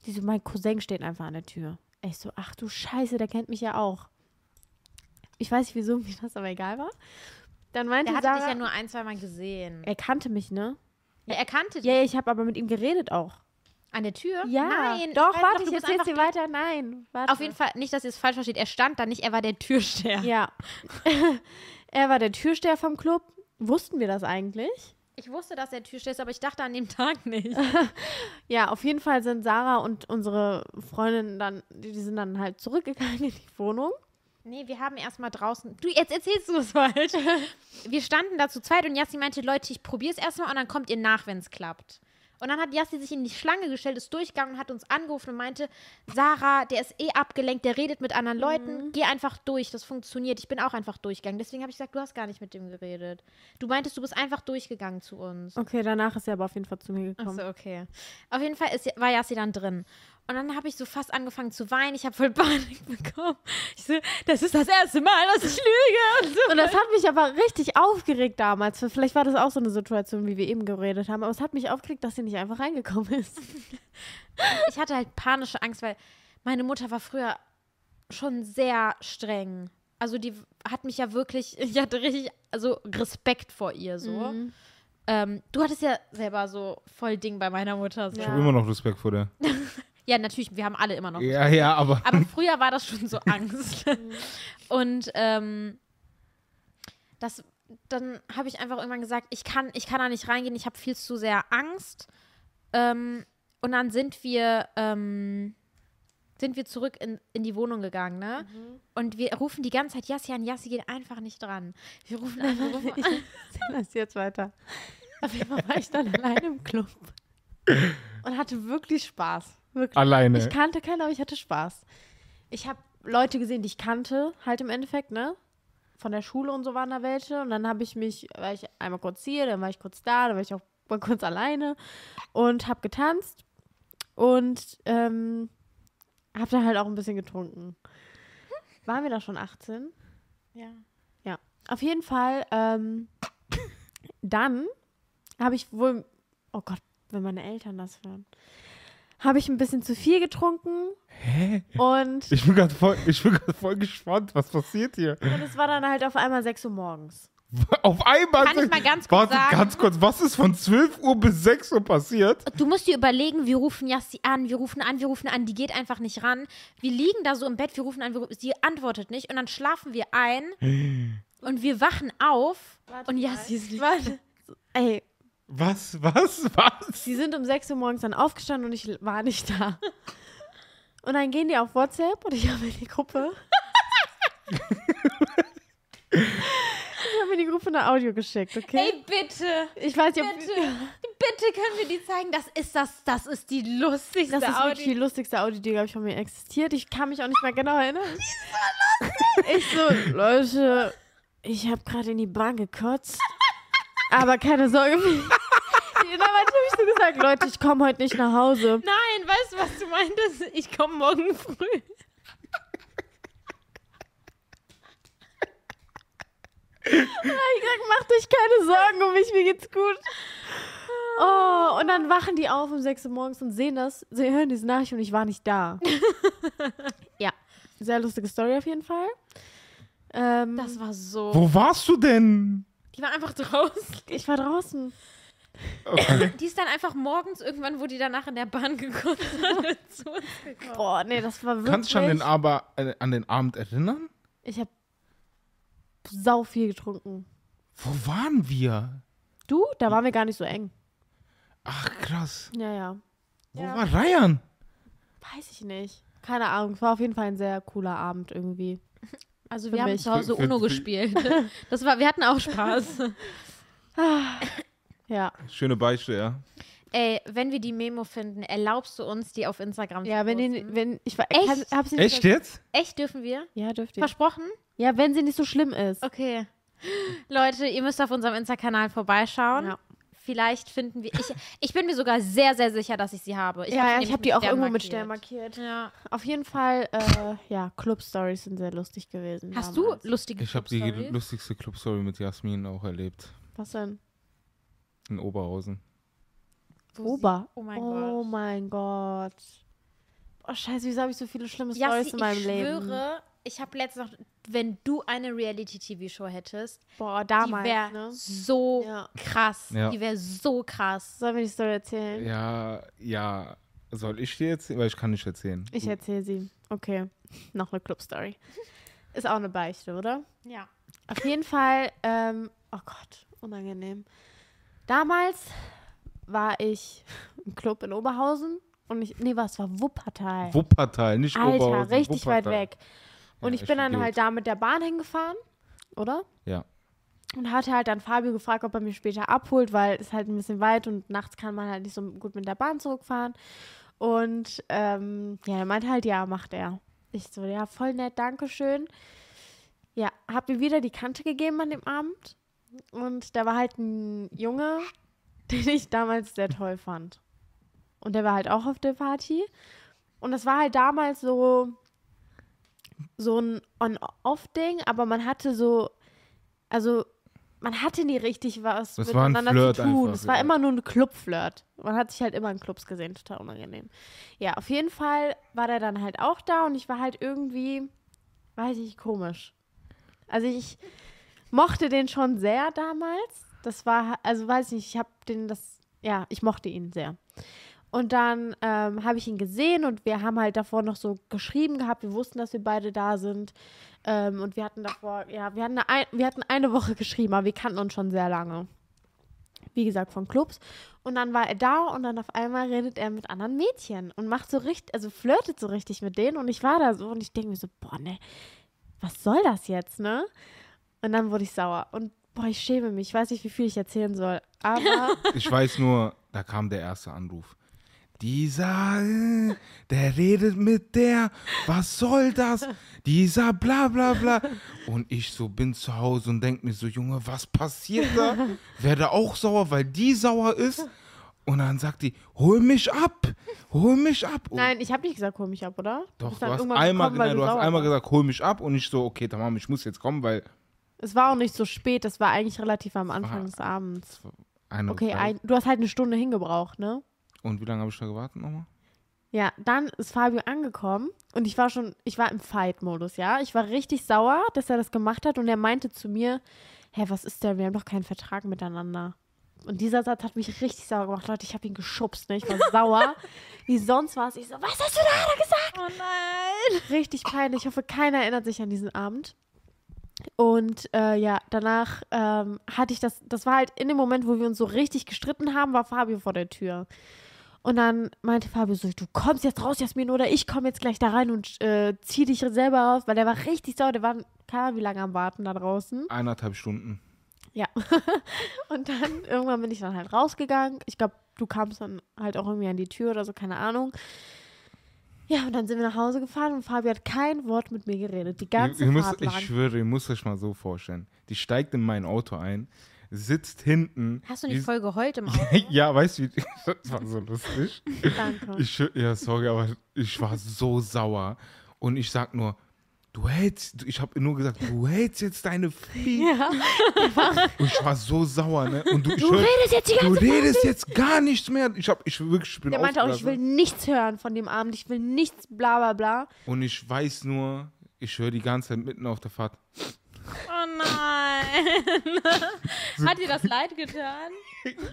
Die so, mein Cousin steht einfach an der Tür. Ich so, ach du Scheiße, der kennt mich ja auch. Ich weiß nicht, wieso mir das aber egal war. Dann meinte Der hatte Sarah, dich ja nur ein, zwei Mal gesehen. er kannte mich, ne? Ja, er kannte dich. Ja, ich habe aber mit ihm geredet auch. An der Tür? Ja, Nein. doch, warte, du ich bist einfach dir weiter. Nein, warte. Auf jeden Fall, nicht, dass ihr es falsch versteht. Er stand da nicht, er war der Türsteher. Ja. er war der Türsteher vom Club. Wussten wir das eigentlich? Ich wusste, dass er Türsteher ist, aber ich dachte an dem Tag nicht. Ja, auf jeden Fall sind Sarah und unsere Freundin dann, die, die sind dann halt zurückgegangen in die Wohnung. Nee, wir haben erstmal draußen. Du, jetzt erzählst du es falsch. wir standen da zu zweit und Jassi meinte, Leute, ich probiere es erstmal und dann kommt ihr nach, wenn es klappt. Und dann hat Jassi sich in die Schlange gestellt, ist durchgegangen und hat uns angerufen und meinte, Sarah, der ist eh abgelenkt, der redet mit anderen Leuten, geh einfach durch, das funktioniert. Ich bin auch einfach durchgegangen. Deswegen habe ich gesagt, du hast gar nicht mit dem geredet. Du meintest, du bist einfach durchgegangen zu uns. Okay, danach ist er aber auf jeden Fall zu mir gekommen. Achso, okay. Auf jeden Fall ist, war Yassi dann drin. Und dann habe ich so fast angefangen zu weinen. Ich habe voll Panik bekommen. Ich so, das ist das erste Mal, dass ich lüge. Und so. Und das hat mich aber richtig aufgeregt damals. Vielleicht war das auch so eine Situation, wie wir eben geredet haben. Aber es hat mich aufgeregt, dass sie nicht einfach reingekommen ist. Ich hatte halt panische Angst, weil meine Mutter war früher schon sehr streng. Also die hat mich ja wirklich, ich hatte richtig, also Respekt vor ihr so. Mhm. Ähm, du hattest ja selber so voll Ding bei meiner Mutter. So. Ich habe immer noch Respekt vor der. Natürlich, wir haben alle immer noch Ja, ja, aber. Aber früher war das schon so Angst. Und ähm, das, dann habe ich einfach irgendwann gesagt, ich kann, ich kann da nicht reingehen, ich habe viel zu sehr Angst. Ähm, und dann sind wir, ähm, sind wir zurück in, in die Wohnung gegangen, ne? Und wir rufen die ganze Zeit Yassi an, Yassi geht einfach nicht dran. Wir rufen wir rufen Ich an. das jetzt weiter. Auf jeden Fall war ich dann alleine im Club. Und hatte wirklich Spaß. Wirklich. Alleine. Ich kannte keinen, aber ich hatte Spaß. Ich habe Leute gesehen, die ich kannte, halt im Endeffekt, ne? Von der Schule und so waren da welche. Und dann habe ich mich, war ich einmal kurz hier, dann war ich kurz da, dann war ich auch mal kurz alleine und habe getanzt und ähm, habe dann halt auch ein bisschen getrunken. Waren wir da schon 18? Ja. Ja, auf jeden Fall. Ähm, dann habe ich wohl, oh Gott, wenn meine Eltern das hören, habe ich ein bisschen zu viel getrunken Hä? und, Ich bin gerade voll, ich bin grad voll gespannt, was passiert hier. und es war dann halt auf einmal 6 Uhr morgens. Auf einmal. Kann ich mal ganz kurz Warte, sagen? ganz kurz, was ist von 12 Uhr bis 6 Uhr passiert? Du musst dir überlegen, wir rufen Jassi an, wir rufen an, wir rufen an, die geht einfach nicht ran. Wir liegen da so im Bett, wir rufen an, wir rufen, sie antwortet nicht und dann schlafen wir ein und wir wachen auf und Jassi ist Warte. Ey, Was, was, was? sie sind um 6 Uhr morgens dann aufgestanden und ich war nicht da. Und dann gehen die auf WhatsApp und ich habe in die Gruppe. ich habe in die Gruppe eine Audio geschickt, okay? Ey, bitte, ich weiß nicht, ob bitte, bitte können wir die zeigen. Das ist das, das ist die lustigste Das ist wirklich die Audio. lustigste Audio, die, glaube ich, von mir existiert. Ich kann mich auch nicht mehr genau erinnern. Ich so, Leute, ich habe gerade in die Bahn gekotzt. Aber keine Sorge. Dann habe ich so gesagt, Leute, ich komme heute nicht nach Hause. Nein, weißt du, was du meintest? Ich komme morgen früh. Ich gesagt, macht euch keine Sorgen um mich, mir geht's gut. Oh, und dann wachen die auf um 6 Uhr morgens und sehen das, sie hören diese Nachricht und ich war nicht da. ja, sehr lustige Story auf jeden Fall. Ähm, Das war so. Wo warst du denn? Die war einfach draußen. ich war draußen. Okay. Die ist dann einfach morgens irgendwann, wo die danach in der Bahn gekommen hat, zu uns gekommen. Boah, nee, das war wirklich... Kannst du dich an den, aber, äh, an den Abend erinnern? Ich habe sau viel getrunken. Wo waren wir? Du? Da waren wir gar nicht so eng. Ach, krass. Ja, ja. Wo Ja. war Ryan? Weiß ich nicht. Keine Ahnung. Es war auf jeden Fall ein sehr cooler Abend irgendwie. Also wir haben mich. zu Hause Für- für- Uno für- gespielt. Das war, wir hatten auch Spaß. Ja. Schöne Beichte, ja. Ey, wenn wir die Memo finden, erlaubst du uns, die auf Instagram Ja, zu wenn posten? die, wenn, ich war, Echt? Kann, hab's nicht Echt jetzt? Echt dürfen wir? Ja, dürft ihr. Versprochen? Ja, wenn sie nicht so schlimm ist. Okay. Leute, ihr müsst auf unserem Insta-Kanal vorbeischauen. Ja. Vielleicht finden wir. Ich, ich bin mir sogar sehr, sehr sicher, dass ich sie habe. Ich ja, hab ja, sie ich habe die auch Stern irgendwo mit Stern markiert. Ja. Auf jeden Fall, äh, ja, Club-Stories sind sehr lustig gewesen. Hast damals. du lustige Ich habe die lustigste Clubstory mit Jasmin auch erlebt. Was denn? In Oberhausen. Wo sie- Ober. Oh mein oh Gott. mein Gott. Oh, scheiße, wieso habe ich so viele schlimme Stories in meinem ich Leben? schwöre, ich habe letztens noch, wenn du eine Reality-TV-Show hättest, Boah, die damals, wäre ne? so Ja. krass. Ja. Die wäre so krass. Sollen wir die Story erzählen? Ja, ja. Soll ich dir jetzt? Weil ich kann nicht erzählen. Ich erzähle sie. Okay. Noch eine Club-Story. Ist auch eine Beichte, oder? Ja. Auf jeden Fall, ähm, oh Gott, unangenehm. Damals war ich im Club in Oberhausen und ich, nee, was war Wuppertal. Wuppertal, nicht Alter, Oberhausen. richtig weit Wuppertal. weg. Und Ja, ich bin dann Idiot. halt da mit der Bahn hingefahren, oder? Ja. Und hatte halt dann Fabio gefragt, ob er mich später abholt, weil es halt ein bisschen weit und nachts kann man halt nicht so gut mit der Bahn zurückfahren. Und ähm, ja, er meinte halt, ja, macht er. Ich so, ja, voll nett, Dankeschön. Ja, hab mir wieder die Kante gegeben an dem Abend. Und da war halt ein Junge, den ich damals sehr toll fand. Und der war halt auch auf der Party. Und das war halt damals so, so ein On-Off-Ding, aber man hatte so, also man hatte nie richtig was Das war ein miteinander Flirt zu tun. Es war ja. immer nur ein Club-Flirt. Man hat sich halt immer in Clubs gesehen, total unangenehm. Ja, auf jeden Fall war der dann halt auch da und ich war halt irgendwie, weiß ich, komisch. Also ich mochte den schon sehr damals. Das war, also weiß nicht, ich habe den das, ja, ich mochte ihn sehr. Und dann ähm, habe ich ihn gesehen und wir haben halt davor noch so geschrieben gehabt. Wir wussten, dass wir beide da sind. Ähm, und wir hatten davor, ja, wir hatten, eine, wir hatten eine Woche geschrieben, aber wir kannten uns schon sehr lange. Wie gesagt, von Clubs. Und dann war er da und dann auf einmal redet er mit anderen Mädchen und macht so richtig, also flirtet so richtig mit denen. Und ich war da so und ich denke mir so, boah, ne, was soll das jetzt, ne? Und dann wurde ich sauer. Und boah, ich schäme mich. Ich weiß nicht, wie viel ich erzählen soll. Aber Ich weiß nur, da kam der erste Anruf. Dieser, äh, der redet mit der, was soll das? Dieser bla bla bla. Und ich so bin zu Hause und denk mir so, Junge, was passiert da? Werde auch sauer, weil die sauer ist. Und dann sagt die, hol mich ab, hol mich ab. Und nein, ich habe nicht gesagt, hol mich ab, oder? doch, du hast einmal, gekommen, nein, du hast einmal gesagt, hol mich ab. Und ich so, okay, tamam, ich muss jetzt kommen, weil Es war auch nicht so spät, es war eigentlich relativ am Anfang des Abends. Okay, ein, du hast halt eine Stunde hingebraucht, ne? Und wie lange habe ich da gewartet nochmal? Ja, dann ist Fabio angekommen und ich war schon, ich war im Fight-Modus, ja. Ich war richtig sauer, dass er das gemacht hat und er meinte zu mir, hä, was ist denn? Wir haben doch keinen Vertrag miteinander. Und dieser Satz hat mich richtig sauer gemacht. Leute, ich habe ihn geschubst, ne? Ich war sauer. Wie sonst was. Ich so, was hast du da gesagt? Oh nein. Richtig peinlich. Ich hoffe, keiner erinnert sich an diesen Abend. Und äh, ja, danach ähm, hatte ich das, das war halt in dem Moment, wo wir uns so richtig gestritten haben, war Fabio vor der Tür. Und dann meinte Fabio so, du kommst jetzt raus, Jasmin, oder ich komme jetzt gleich da rein und äh, zieh dich selber raus, weil der war richtig sauer, der war, keine Ahnung, wie lange am Warten da draußen. Eineinhalb Stunden. Ja. und dann irgendwann bin ich dann halt rausgegangen. Ich glaube, du kamst dann halt auch irgendwie an die Tür oder so, keine Ahnung. Ja, und dann sind wir nach Hause gefahren und Fabio hat kein Wort mit mir geredet. Die ganze ihr, ihr Fahrt müsst, lang. ich schwöre, ihr müsst euch mal so vorstellen. Die steigt in mein Auto ein, sitzt hinten. Hast du nicht voll geheult im Auto? ja, weißt du, das war so lustig. Danke. Ich, ja, sorry, aber ich war so sauer. Und ich sag nur, du hältst, ich habe nur gesagt, du hältst jetzt deine Fliege. ja. Und ich war so sauer, ne? Und du, Du hör- redest jetzt die du ganze Zeit. redest jetzt gar nichts mehr. Ich hab, ich wirklich, ich bin Der meinte auch, ich will nichts hören von dem Abend. Ich will nichts, bla bla bla. Und ich weiß nur, ich höre die ganze Zeit mitten auf der Fahrt. Oh nein. Hat dir das leid getan?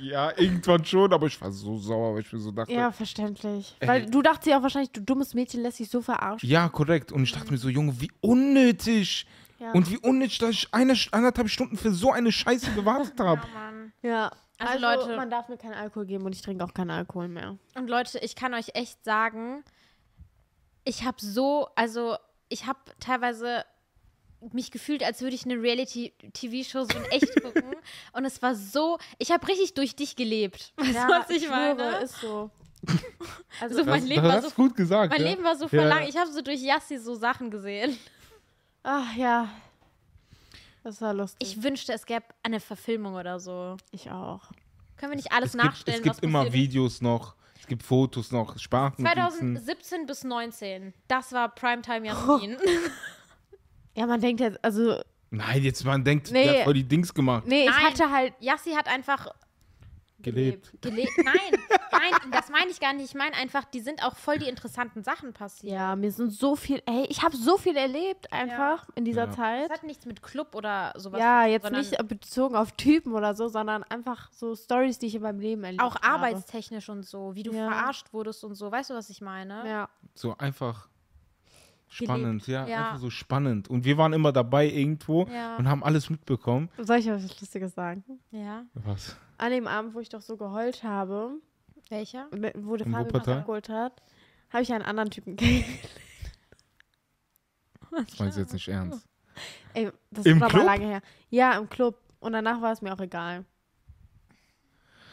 Ja, irgendwann schon, aber ich war so sauer, weil ich mir so dachte. Ja, verständlich. Ey. Weil du dachtest ja auch wahrscheinlich, du dummes Mädchen lässt dich so verarschen. Ja, korrekt. Und ich dachte mir so, Junge, wie unnötig. Ja. Und wie unnötig, dass ich eine, eineinhalb Stunden für so eine Scheiße gewartet habe. Ja, Mann. Ja. Also, Also, Leute- man darf mir keinen Alkohol geben und ich trinke auch keinen Alkohol mehr. Und Leute, ich kann euch echt sagen, ich habe so, also ich habe teilweise mich gefühlt, als würde ich eine Reality-TV-Show so in echt gucken. Und es war so, ich habe richtig durch dich gelebt. Weißt du, was ich meine? ist so. Also Also, mein das, Leben das war hast so, gut gesagt. mein ja? Leben war so voll Ja. lang. Ich habe so durch Yassi so Sachen gesehen. ach ja. Das war lustig. Ich wünschte, es gäbe eine Verfilmung oder so. Ich auch. Können wir nicht alles es gibt, nachstellen, es gibt was immer? Videos noch, es gibt Fotos noch, Sprachnotizen. 2017 bis 19. Das war Primetime Jasmin. Ja, man denkt jetzt, also, Nein, jetzt man denkt, Nee. der hat voll die Dings gemacht. nee, ich Nein. hatte halt, Yassi hat einfach Gelebt. Gelebt. Nein, nein, das meine ich gar nicht. Ich meine einfach, die sind auch voll die interessanten Sachen passiert. ja, mir sind so viel, ey, ich habe so viel erlebt einfach in dieser Ja. Zeit. Das hat nichts mit Club oder sowas Ja, zu tun, jetzt nicht bezogen auf Typen oder so, sondern einfach so Stories, die ich in meinem Leben erlebt Auch habe. arbeitstechnisch und so, wie du Ja. verarscht wurdest und so. Weißt du, was ich meine? Ja. So einfach spannend, ja, Ja. einfach so spannend. Und wir waren immer dabei irgendwo Ja. und haben alles mitbekommen. Soll ich euch was Lustiges sagen? Ja. Was? An dem Abend, wo ich doch so geheult habe, Welcher? wo der Fabian mich abgeholt hat, habe ich einen anderen Typen kennengelernt. Das meinst du jetzt nicht ernst? Ey, das Im ist aber Club? lange her. Ja, im Club. Und danach war es mir auch egal.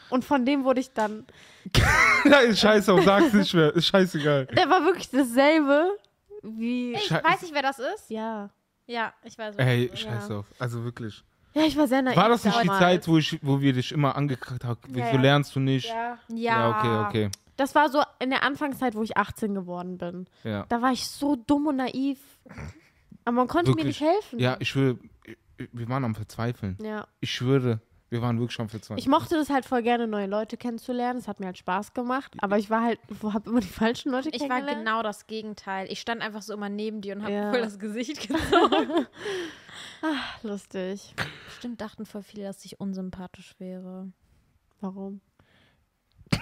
Und von dem wurde ich dann. ja, ist scheiße, sag's nicht mehr. Ist scheißegal. Der war wirklich dasselbe wie. Ich Scheiße. weiß nicht, wer das ist. Ja. Ja, ich weiß. wer Ey, das ist. scheiß auf. Also wirklich. Ja, ich war sehr naiv. War das nicht die damals. Zeit, wo, ich, wo wir dich immer angekackt haben? Wieso Ja, ja. lernst du nicht? Ja. Ja. okay, okay. Das war so in der Anfangszeit, wo ich 18 geworden bin. Ja. Da war ich so dumm und naiv. Aber man konnte mir Wirklich. nicht helfen. Ja, ich schwöre, wir waren am Verzweifeln. ja. Ich schwöre, wir waren wirklich am Verzweifeln. Ich mochte das halt voll gerne, neue Leute kennenzulernen. Es hat mir halt Spaß gemacht. Aber ich war halt, habe immer die falschen Leute Ich war kennengelernt. genau das Gegenteil. Ich stand einfach so immer neben dir und habe Ja. voll das Gesicht gezogen. Lustig. Bestimmt dachten voll viele, dass ich unsympathisch wäre. Warum?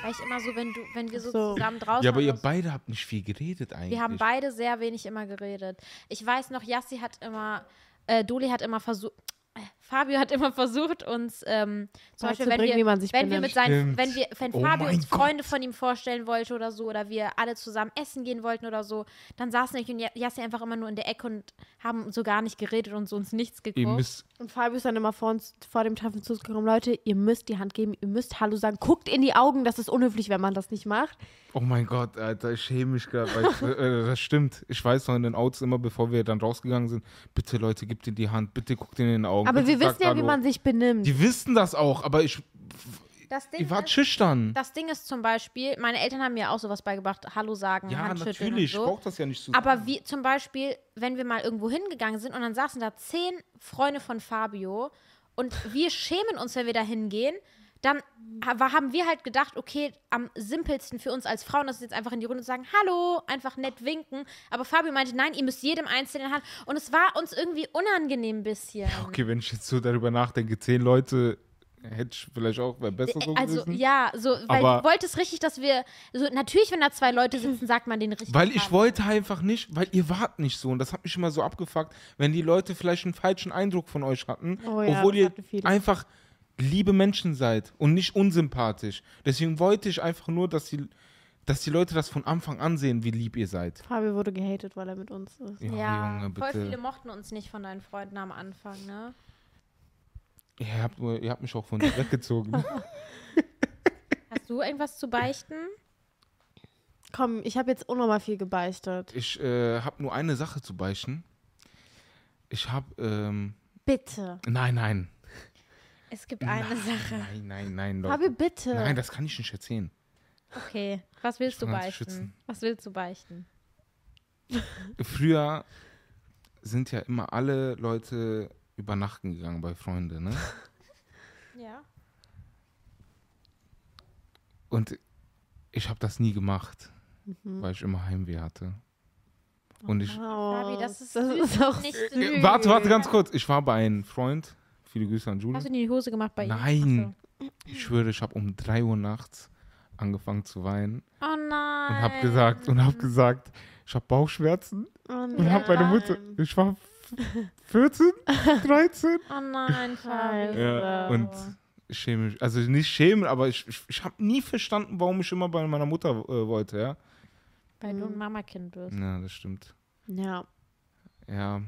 Weil ich immer so, wenn du, wenn wir so, So. zusammen draußen ja, aber ihr beide habt nicht viel geredet eigentlich. Wir haben beide sehr wenig immer geredet. Ich weiß noch, Yassi hat immer, äh, Doli hat immer versucht, äh, Fabio hat immer versucht, uns ähm, zum Beispiel, wenn wie wir, man sich wenn wir mit seinen, Stimmt. wenn wir, wenn Oh Fabio uns Gott. Freunde von ihm vorstellen wollte oder so, oder wir alle zusammen essen gehen wollten oder so, dann saßen ich und Ja- Yassi einfach immer nur in der Ecke und haben so gar nicht geredet und so uns nichts Ihr geguckt. Und Fabio ist dann immer vor uns, vor dem Treffen zu uns gekommen, Leute, ihr müsst die Hand geben, ihr müsst Hallo sagen. Guckt in die Augen, das ist unhöflich, wenn man das nicht macht. oh mein Gott, Alter, ich schäme mich gerade. weil ich- äh, das stimmt. Ich weiß noch in den Autos immer, bevor wir dann rausgegangen sind, bitte Leute, gebt ihm die Hand, bitte guckt in den Augen. Aber bitte wir sagt wissen ja, wie man sich benimmt. Die wissen das auch, aber ich, Das Ding ich war ist, schüchtern. das Ding ist zum Beispiel, meine Eltern haben mir auch sowas beigebracht, Hallo sagen, Ja, Handschütteln natürlich, und ich so. brauch das ja nicht zu Aber wie zum Beispiel, wenn wir mal irgendwo hingegangen sind und dann saßen da zehn Freunde von Fabio und wir schämen uns, wenn wir da hingehen, dann ha- haben wir halt gedacht, okay, am simpelsten für uns als Frauen ist es jetzt einfach in die Runde zu sagen, hallo, einfach nett winken. Aber Fabio meinte, nein, ihr müsst jedem Einzelnen Hand. Und es war uns irgendwie unangenehm ein bisschen. Okay, wenn ich jetzt so darüber nachdenke, zehn Leute hätte ich vielleicht auch wäre besser so Also gewesen. ja, so, weil Aber- du wolltest richtig, dass wir, so natürlich, wenn da zwei Leute sitzen, sagt man den richtig. Weil ich Namen. wollte einfach nicht, weil ihr wart nicht so und das hat mich immer so abgefuckt, wenn die Leute vielleicht einen falschen Eindruck von euch hatten, Oh ja, obwohl das ihr hatten viele. Liebe Menschen seid und nicht unsympathisch. Deswegen wollte ich einfach nur, dass die, dass die Leute das von Anfang an sehen, wie lieb ihr seid. Fabio wurde gehatet, weil er mit uns ist. Ja, Ja, Junge, voll viele mochten uns nicht von deinen Freunden am Anfang, ne? Ihr habt, ihr habt mich auch von dir weggezogen. Hast du irgendwas zu beichten? Komm, ich habe jetzt unnormal viel gebeichtet. Ich äh, habe nur eine Sache zu beichten. Ich habe, ähm, Bitte. nein, nein. Es gibt eine Sache. Nein, nein, nein, Leute. Fabio, bitte. Nein, das kann ich nicht erzählen. Okay, was willst du beichten? Was willst du beichten? Früher sind ja immer alle Leute übernachten gegangen bei Freunden, ne? Ja. Und ich habe das nie gemacht, Mhm. weil ich immer Heimweh hatte. Und ich. Oh, Fabi, das ist das süß, ist auch nicht süß. süß. Äh, warte, warte ganz kurz. Ich war bei einem Freund. Viele Grüße an Julie. Hast du in die Hose gemacht bei ihm? Nein. Ich schwöre, ich habe um 3 Uhr nachts angefangen zu weinen. Oh nein. und habe gesagt und habe gesagt, ich habe Bauchschmerzen Oh und habe meine Mutter. nein. Ich war f- 14, 13. Oh nein. Scheiße. Ja, und ich schäme mich. Also nicht schämen, aber ich, ich, ich habe nie verstanden, warum ich immer bei meiner Mutter äh, wollte, ja. Weil du ein Mamakind bist. Ja, das stimmt. Ja, Ja.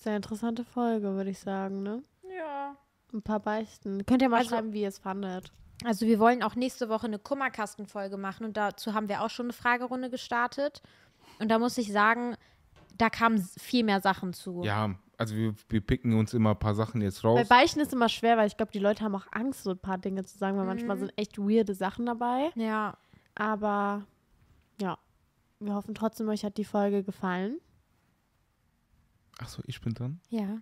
sehr interessante Folge, würde ich sagen, ne? Ja. Ein paar Beichten. Könnt ihr mal Also- schreiben, wie ihr es fandet. Also wir wollen auch nächste Woche eine Kummerkastenfolge machen und dazu haben wir auch schon eine Fragerunde gestartet. Und da muss ich sagen, da kamen viel mehr Sachen zu. Ja, also wir, wir picken uns immer ein paar Sachen jetzt raus. Bei Beichten ist immer schwer, weil ich glaube, die Leute haben auch Angst, so ein paar Dinge zu sagen, weil Mhm. manchmal sind echt weirde Sachen dabei. Ja. Aber ja, wir hoffen trotzdem, euch hat die Folge gefallen. Achso, ich bin dran. Ja.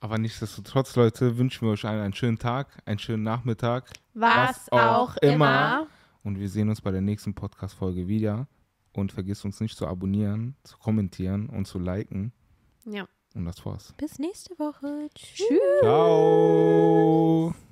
Aber nichtsdestotrotz, Leute, wünschen wir euch allen einen schönen Tag, einen schönen Nachmittag. Was, Was auch auch immer. immer. Und wir sehen uns bei der nächsten Podcast-Folge wieder. Und vergisst uns nicht zu abonnieren, zu kommentieren und zu liken. Ja. Und das war's. Bis nächste Woche. Tschüss. Ciao.